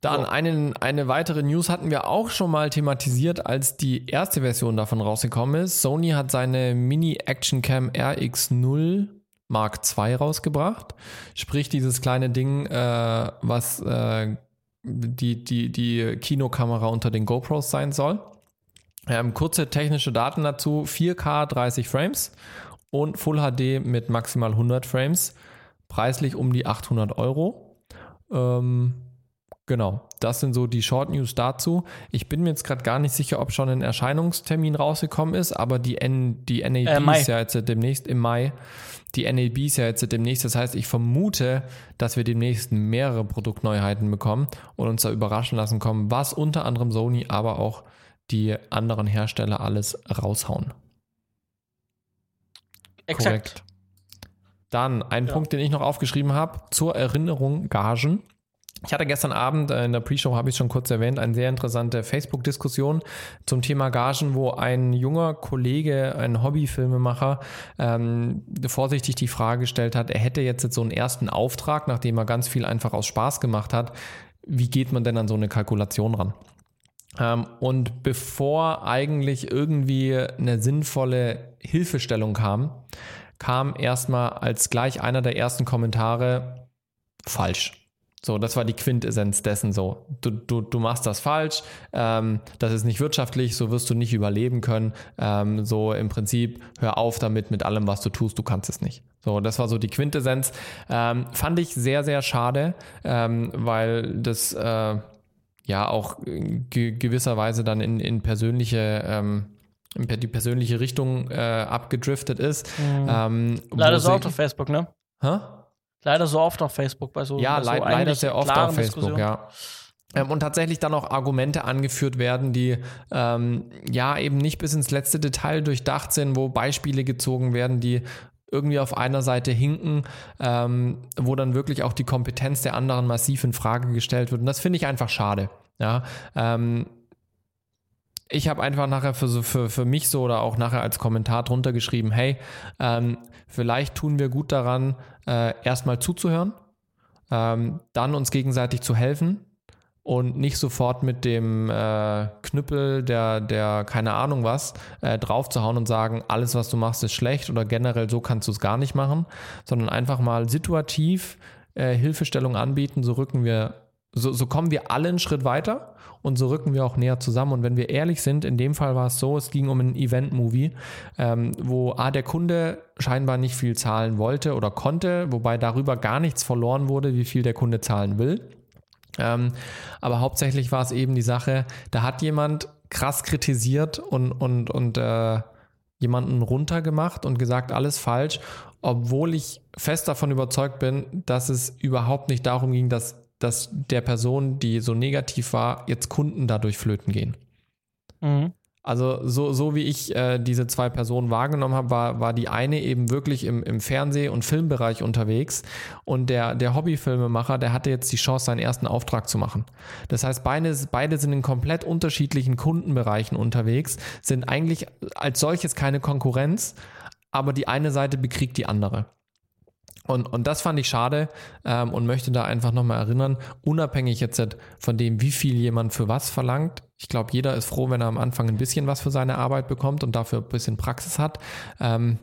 Dann einen, eine weitere News hatten wir auch schon mal thematisiert, als die erste Version davon rausgekommen ist. Sony hat seine Mini Action Cam RX0 Mark II rausgebracht. Sprich, dieses kleine Ding, äh, was äh, die, die, die Kinokamera unter den GoPros sein soll. Ähm, kurze technische Daten dazu: 4K 30 Frames und Full HD mit maximal 100 Frames. Preislich um die 800 Euro. Ähm, Genau, das sind so die Short News dazu. Ich bin mir jetzt gerade gar nicht sicher, ob schon ein Erscheinungstermin rausgekommen ist, aber die, N, die NAB Äh, ist ja jetzt demnächst im Mai. Die NAB ist ja jetzt demnächst. Das heißt, ich vermute, dass wir demnächst mehrere Produktneuheiten bekommen und uns da überraschen lassen kommen, was unter anderem Sony, aber auch die anderen Hersteller alles raushauen. Exakt. Korrekt. Dann ein Ja. Punkt, den ich noch aufgeschrieben habe, zur Erinnerung Gagen. Ich hatte gestern Abend äh, in der Pre-Show, habe ich schon kurz erwähnt, eine sehr interessante Facebook-Diskussion zum Thema Gagen, wo ein junger Kollege, ein Hobbyfilmemacher, ähm, vorsichtig die Frage gestellt hat, er hätte jetzt so einen ersten Auftrag, nachdem er ganz viel einfach aus Spaß gemacht hat. Wie geht man denn an so eine Kalkulation ran? Ähm, und bevor eigentlich irgendwie eine sinnvolle Hilfestellung kam, kam erstmal als gleich einer der ersten Kommentare falsch. So, das war die Quintessenz dessen so. Du, du, du machst das falsch, ähm, das ist nicht wirtschaftlich, so wirst du nicht überleben können. Ähm, so im Prinzip, hör auf damit mit allem, was du tust, du kannst es nicht. So, das war so die Quintessenz. Ähm, fand ich sehr, sehr schade, ähm, weil das äh, ja auch ge gewisserweise dann in, in persönliche ähm, in die persönliche Richtung äh, abgedriftet ist. Ähm, wo Leider so oft auf Facebook, ne? Hä? Leider so oft auf Facebook bei so Ja, bei so leid, leider sehr oft auf Facebook, ja. Ähm, und tatsächlich dann auch Argumente angeführt werden, die ähm, ja eben nicht bis ins letzte Detail durchdacht sind, wo Beispiele gezogen werden, die irgendwie auf einer Seite hinken, ähm, wo dann wirklich auch die Kompetenz der anderen massiv in Frage gestellt wird. Und das finde ich einfach schade. Ja, ähm, ich habe einfach nachher für, so, für, für mich so oder auch nachher als Kommentar drunter geschrieben, hey, ähm, vielleicht tun wir gut daran, äh, erstmal zuzuhören, ähm, dann uns gegenseitig zu helfen und nicht sofort mit dem äh, Knüppel der, der keine Ahnung was äh, draufzuhauen und sagen, alles was du machst ist schlecht oder generell so kannst du es gar nicht machen, sondern einfach mal situativ äh, Hilfestellung anbieten, so rücken wir, so, so kommen wir alle einen Schritt weiter und so rücken wir auch näher zusammen. Und wenn wir ehrlich sind, in dem Fall war es so, es ging um einen Event-Movie, ähm, wo A, der Kunde scheinbar nicht viel zahlen wollte oder konnte, wobei darüber gar nichts verloren wurde, wie viel der Kunde zahlen will. Ähm, aber hauptsächlich war es eben die Sache, da hat jemand krass kritisiert und, und, und äh, jemanden runtergemacht und gesagt, alles falsch, obwohl ich fest davon überzeugt bin, dass es überhaupt nicht darum ging, dass, dass der Person, die so negativ war, jetzt Kunden dadurch flöten gehen. Mhm. Also so, so wie ich äh, diese zwei Personen wahrgenommen habe, war, war die eine eben wirklich im, im Fernseh- und Filmbereich unterwegs und der, der Hobbyfilmemacher, der hatte jetzt die Chance, seinen ersten Auftrag zu machen. Das heißt, beide, beide sind in komplett unterschiedlichen Kundenbereichen unterwegs, sind eigentlich als solches keine Konkurrenz, aber die eine Seite bekriegt die andere. Und, und das fand ich schade ähm, und möchte da einfach nochmal erinnern, unabhängig jetzt von dem, wie viel jemand für was verlangt. Ich glaube, jeder ist froh, wenn er am Anfang ein bisschen was für seine Arbeit bekommt und dafür ein bisschen Praxis hat. Ähm,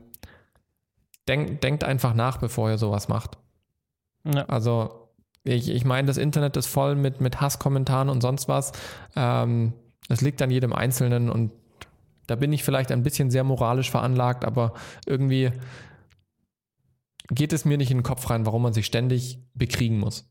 denk, denkt einfach nach, bevor ihr sowas macht. Ja. Also ich, ich meine, das Internet ist voll mit, mit Hasskommentaren und sonst was. Ähm, es liegt an jedem Einzelnen und da bin ich vielleicht ein bisschen sehr moralisch veranlagt, aber irgendwie geht es mir nicht in den Kopf rein, warum man sich ständig bekriegen muss.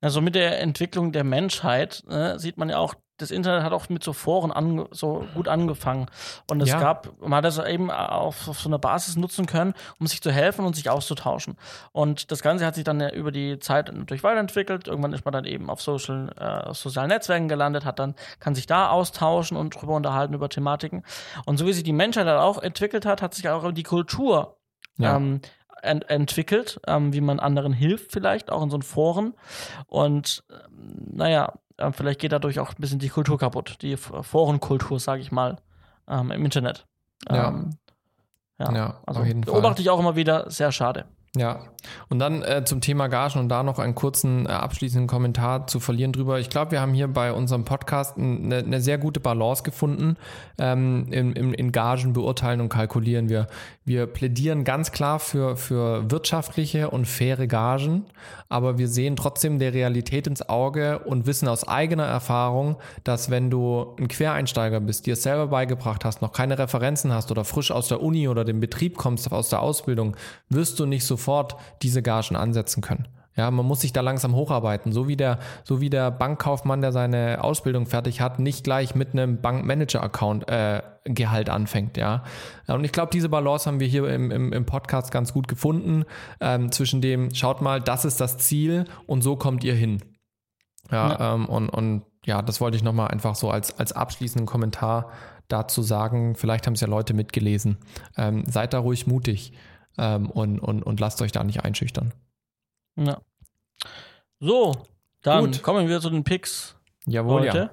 Also mit der Entwicklung der Menschheit ne, sieht man ja auch, das Internet hat auch mit so Foren ange so gut angefangen. Und es Ja. gab, man hat das eben auf, auf so einer Basis nutzen können, um sich zu helfen und sich auszutauschen. Und das Ganze hat sich dann ja über die Zeit natürlich weiterentwickelt. Irgendwann ist man dann eben auf Social, äh, auf sozialen Netzwerken gelandet, hat dann, kann sich da austauschen und drüber unterhalten über Thematiken. Und so wie sich die Menschheit dann auch entwickelt hat, hat sich auch die Kultur Ja. ähm, ent entwickelt, ähm, wie man anderen hilft, vielleicht auch in so Foren. Und ähm, naja, ähm, vielleicht geht dadurch auch ein bisschen die Kultur kaputt, die Forenkultur, sage ich mal, ähm, im Internet. Ja. Ähm, ja. Ja, also auf jeden Fall. beobachte ich auch immer wieder, sehr schade. Ja, und dann äh, zum Thema Gagen und da noch einen kurzen äh, abschließenden Kommentar zu verlieren drüber. Ich glaube, wir haben hier bei unserem Podcast eine, eine sehr gute Balance gefunden. Ähm, in, in, in Gagen beurteilen und kalkulieren wir. Wir plädieren ganz klar für, für wirtschaftliche und faire Gagen, aber wir sehen trotzdem der Realität ins Auge und wissen aus eigener Erfahrung, dass wenn du ein Quereinsteiger bist, dir es selber beigebracht hast, noch keine Referenzen hast oder frisch aus der Uni oder dem Betrieb kommst, aus der Ausbildung, wirst du nicht sofort diese Gagen ansetzen können. Ja, man muss sich da langsam hocharbeiten. So wie der, so wie der Bankkaufmann, der seine Ausbildung fertig hat, nicht gleich mit einem Bankmanager-Account äh, Gehalt anfängt, ja. Und ich glaube, diese Balance haben wir hier im, im, im Podcast ganz gut gefunden. Ähm, zwischen dem, schaut mal, das ist das Ziel und so kommt ihr hin. Ja, ja. Ähm, und, und ja, das wollte ich nochmal einfach so als, als abschließenden Kommentar dazu sagen. Vielleicht haben es ja Leute mitgelesen. Ähm, seid da ruhig mutig ähm, und, und, und lasst euch da nicht einschüchtern. Ja. So, dann Gut. kommen wir zu den Picks. Jawohl, heute.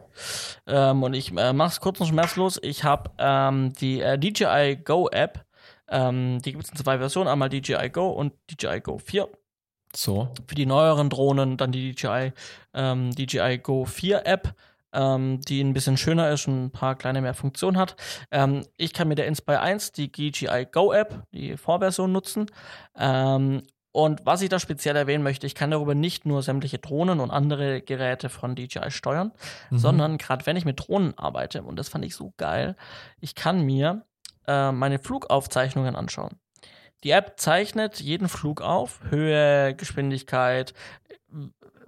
Ja. Ähm, und ich äh, es kurz und schmerzlos. Ich habe ähm, die äh, DJI Go App. Ähm, die gibt es in zwei Versionen. Einmal DJI Go und DJI Go 4. So. Für die neueren Drohnen dann die DJI, ähm, DJI Go 4 App ähm, die ein bisschen schöner ist und ein paar kleine mehr Funktionen hat. Ähm, ich kann mit der Inspire 1 die DJI Go App, die Vorversion nutzen. Ähm, und was ich da speziell erwähnen möchte, ich kann darüber nicht nur sämtliche Drohnen und andere Geräte von DJI steuern, mhm. sondern gerade wenn ich mit Drohnen arbeite, und das fand ich so geil, ich kann mir äh, meine Flugaufzeichnungen anschauen. Die App zeichnet jeden Flug auf, Höhe, Geschwindigkeit,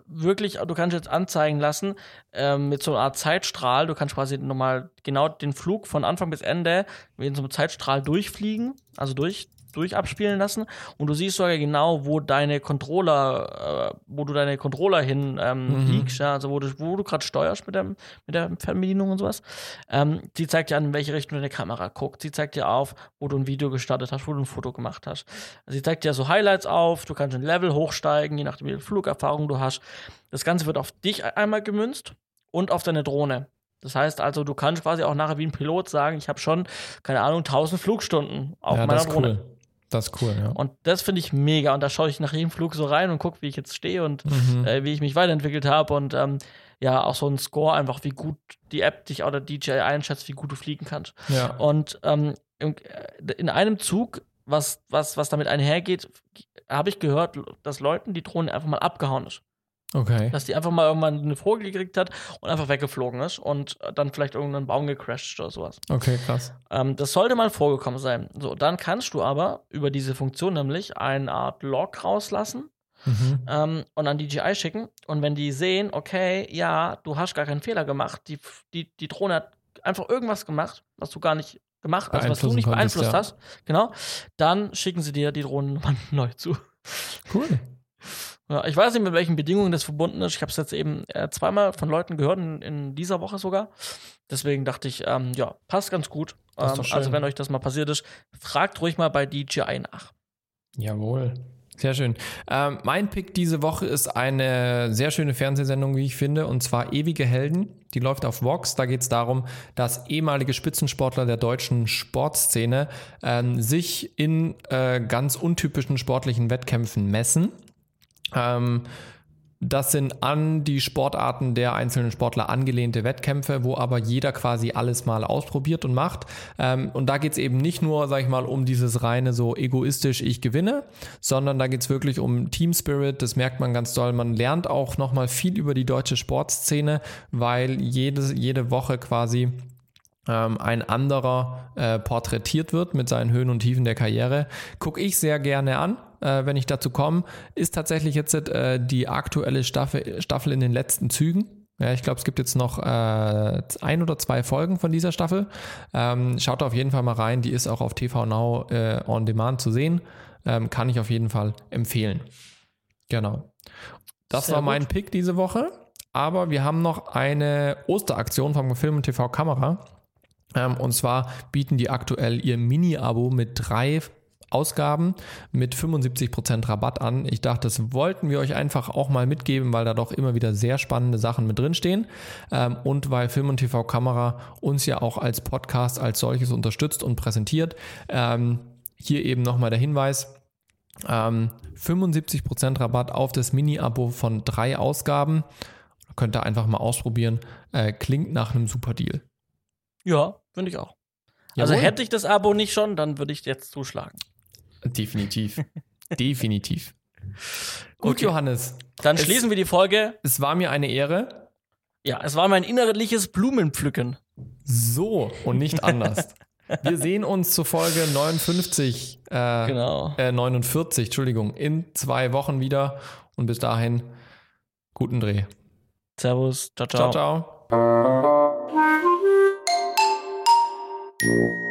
wirklich, du kannst jetzt anzeigen lassen ähm, mit so einer Art Zeitstrahl. Du kannst quasi nochmal genau den Flug von Anfang bis Ende mit so einem Zeitstrahl durchfliegen, also durch, durch abspielen lassen und du siehst sogar genau, wo deine Controller, äh, wo du deine Controller hin ähm, mhm. liegst, ja, also wo du, wo du gerade steuerst mit, dem, mit der Fernbedienung und sowas. Ähm, die zeigt dir an, in welche Richtung deine Kamera guckt. Sie zeigt dir auf, wo du ein Video gestartet hast, wo du ein Foto gemacht hast. Sie zeigt dir so Highlights auf, du kannst ein Level hochsteigen, je nachdem, wie viel Flugerfahrung du hast. Das Ganze wird auf dich einmal gemünzt und auf deine Drohne. Das heißt also, du kannst quasi auch nachher wie ein Pilot sagen, ich habe schon, keine Ahnung, 1000 Flugstunden auf ja, meiner Drohne. Cool. Das ist cool, ja. Und das finde ich mega. Und da schaue ich nach jedem Flug so rein und gucke, wie ich jetzt stehe und mhm. äh, wie ich mich weiterentwickelt habe. Und ähm, ja, auch so ein Score, einfach wie gut die App dich oder DJI einschätzt, wie gut du fliegen kannst. Ja. Und ähm, in einem Zug, was, was, was damit einhergeht, habe ich gehört, dass Leuten die Drohne einfach mal abgehauen ist. Okay. Dass die einfach mal irgendwann eine Vogel gekriegt hat und einfach weggeflogen ist und dann vielleicht irgendeinen Baum gecrashed oder sowas. Okay, krass. Ähm, das sollte mal vorgekommen sein. So, dann kannst du aber über diese Funktion nämlich eine Art Log rauslassen mhm. ähm, und an DJI schicken. Und wenn die sehen, okay, ja, du hast gar keinen Fehler gemacht, die, die, die Drohne hat einfach irgendwas gemacht, was du gar nicht gemacht hast, also was du nicht beeinflusst ja. hast, genau, dann schicken sie dir die Drohnen [LAUGHS] neu zu. Cool. Ja, ich weiß nicht, mit welchen Bedingungen das verbunden ist. Ich habe es jetzt eben äh, zweimal von Leuten gehört, in, in, dieser Woche sogar. Deswegen dachte ich, ähm, ja, passt ganz gut. Ähm, also, wenn euch das mal passiert ist, fragt ruhig mal bei DJI nach. Jawohl. Sehr schön. Ähm, mein Pick diese Woche ist eine sehr schöne Fernsehsendung, wie ich finde, und zwar Ewige Helden. Die läuft auf Vox. Da geht es darum, dass ehemalige Spitzensportler der deutschen Sportszene ähm, sich in äh, ganz untypischen sportlichen Wettkämpfen messen ähm, das sind an die Sportarten der einzelnen Sportler angelehnte Wettkämpfe, wo aber jeder quasi alles mal ausprobiert und macht. Ähm, und da geht es eben nicht nur, sag ich mal, um dieses reine so egoistisch, ich gewinne, sondern da geht es wirklich um Team Spirit. Das merkt man ganz doll. Man lernt auch nochmal viel über die deutsche Sportszene, weil jede, jede Woche quasi ähm, ein anderer äh, porträtiert wird mit seinen Höhen und Tiefen der Karriere. Gucke ich sehr gerne an äh, wenn ich dazu komme, ist tatsächlich jetzt äh, die aktuelle Staffel, Staffel in den letzten Zügen. Ja, ich glaube, es gibt jetzt noch äh, ein oder zwei Folgen von dieser Staffel. Ähm, schaut auf jeden Fall mal rein. Die ist auch auf TV Now äh, on Demand zu sehen. Ähm, kann ich auf jeden Fall empfehlen. Genau. Das Sehr war mein gut. Pick diese Woche. Aber wir haben noch eine Osteraktion vom Film und TV Kamera. Ähm, und zwar bieten die aktuell ihr Mini-Abo mit drei Ausgaben mit 75% Rabatt an. Ich dachte, das wollten wir euch einfach auch mal mitgeben, weil da doch immer wieder sehr spannende Sachen mit drin stehen ähm, und weil Film und TV Kamera uns ja auch als Podcast als solches unterstützt und präsentiert. Ähm, hier eben nochmal der Hinweis. Ähm, 75% Rabatt auf das Mini-Abo von drei Ausgaben. Könnt ihr einfach mal ausprobieren. Äh, klingt nach einem super Deal. Ja, finde ich auch. Also Jawohl. hätte ich das Abo nicht schon, dann würde ich jetzt zuschlagen. Definitiv. [LAUGHS] Definitiv. Gut, okay. Johannes. Dann schließen es, wir die Folge. Es war mir eine Ehre. Ja, es war mein innerliches Blumenpflücken. So und nicht anders. [LAUGHS] Wir sehen uns zur Folge 59, äh, genau. äh, 49, Entschuldigung, in zwei Wochen wieder. Und bis dahin, guten Dreh. Servus, ciao, ciao. ciao. ciao.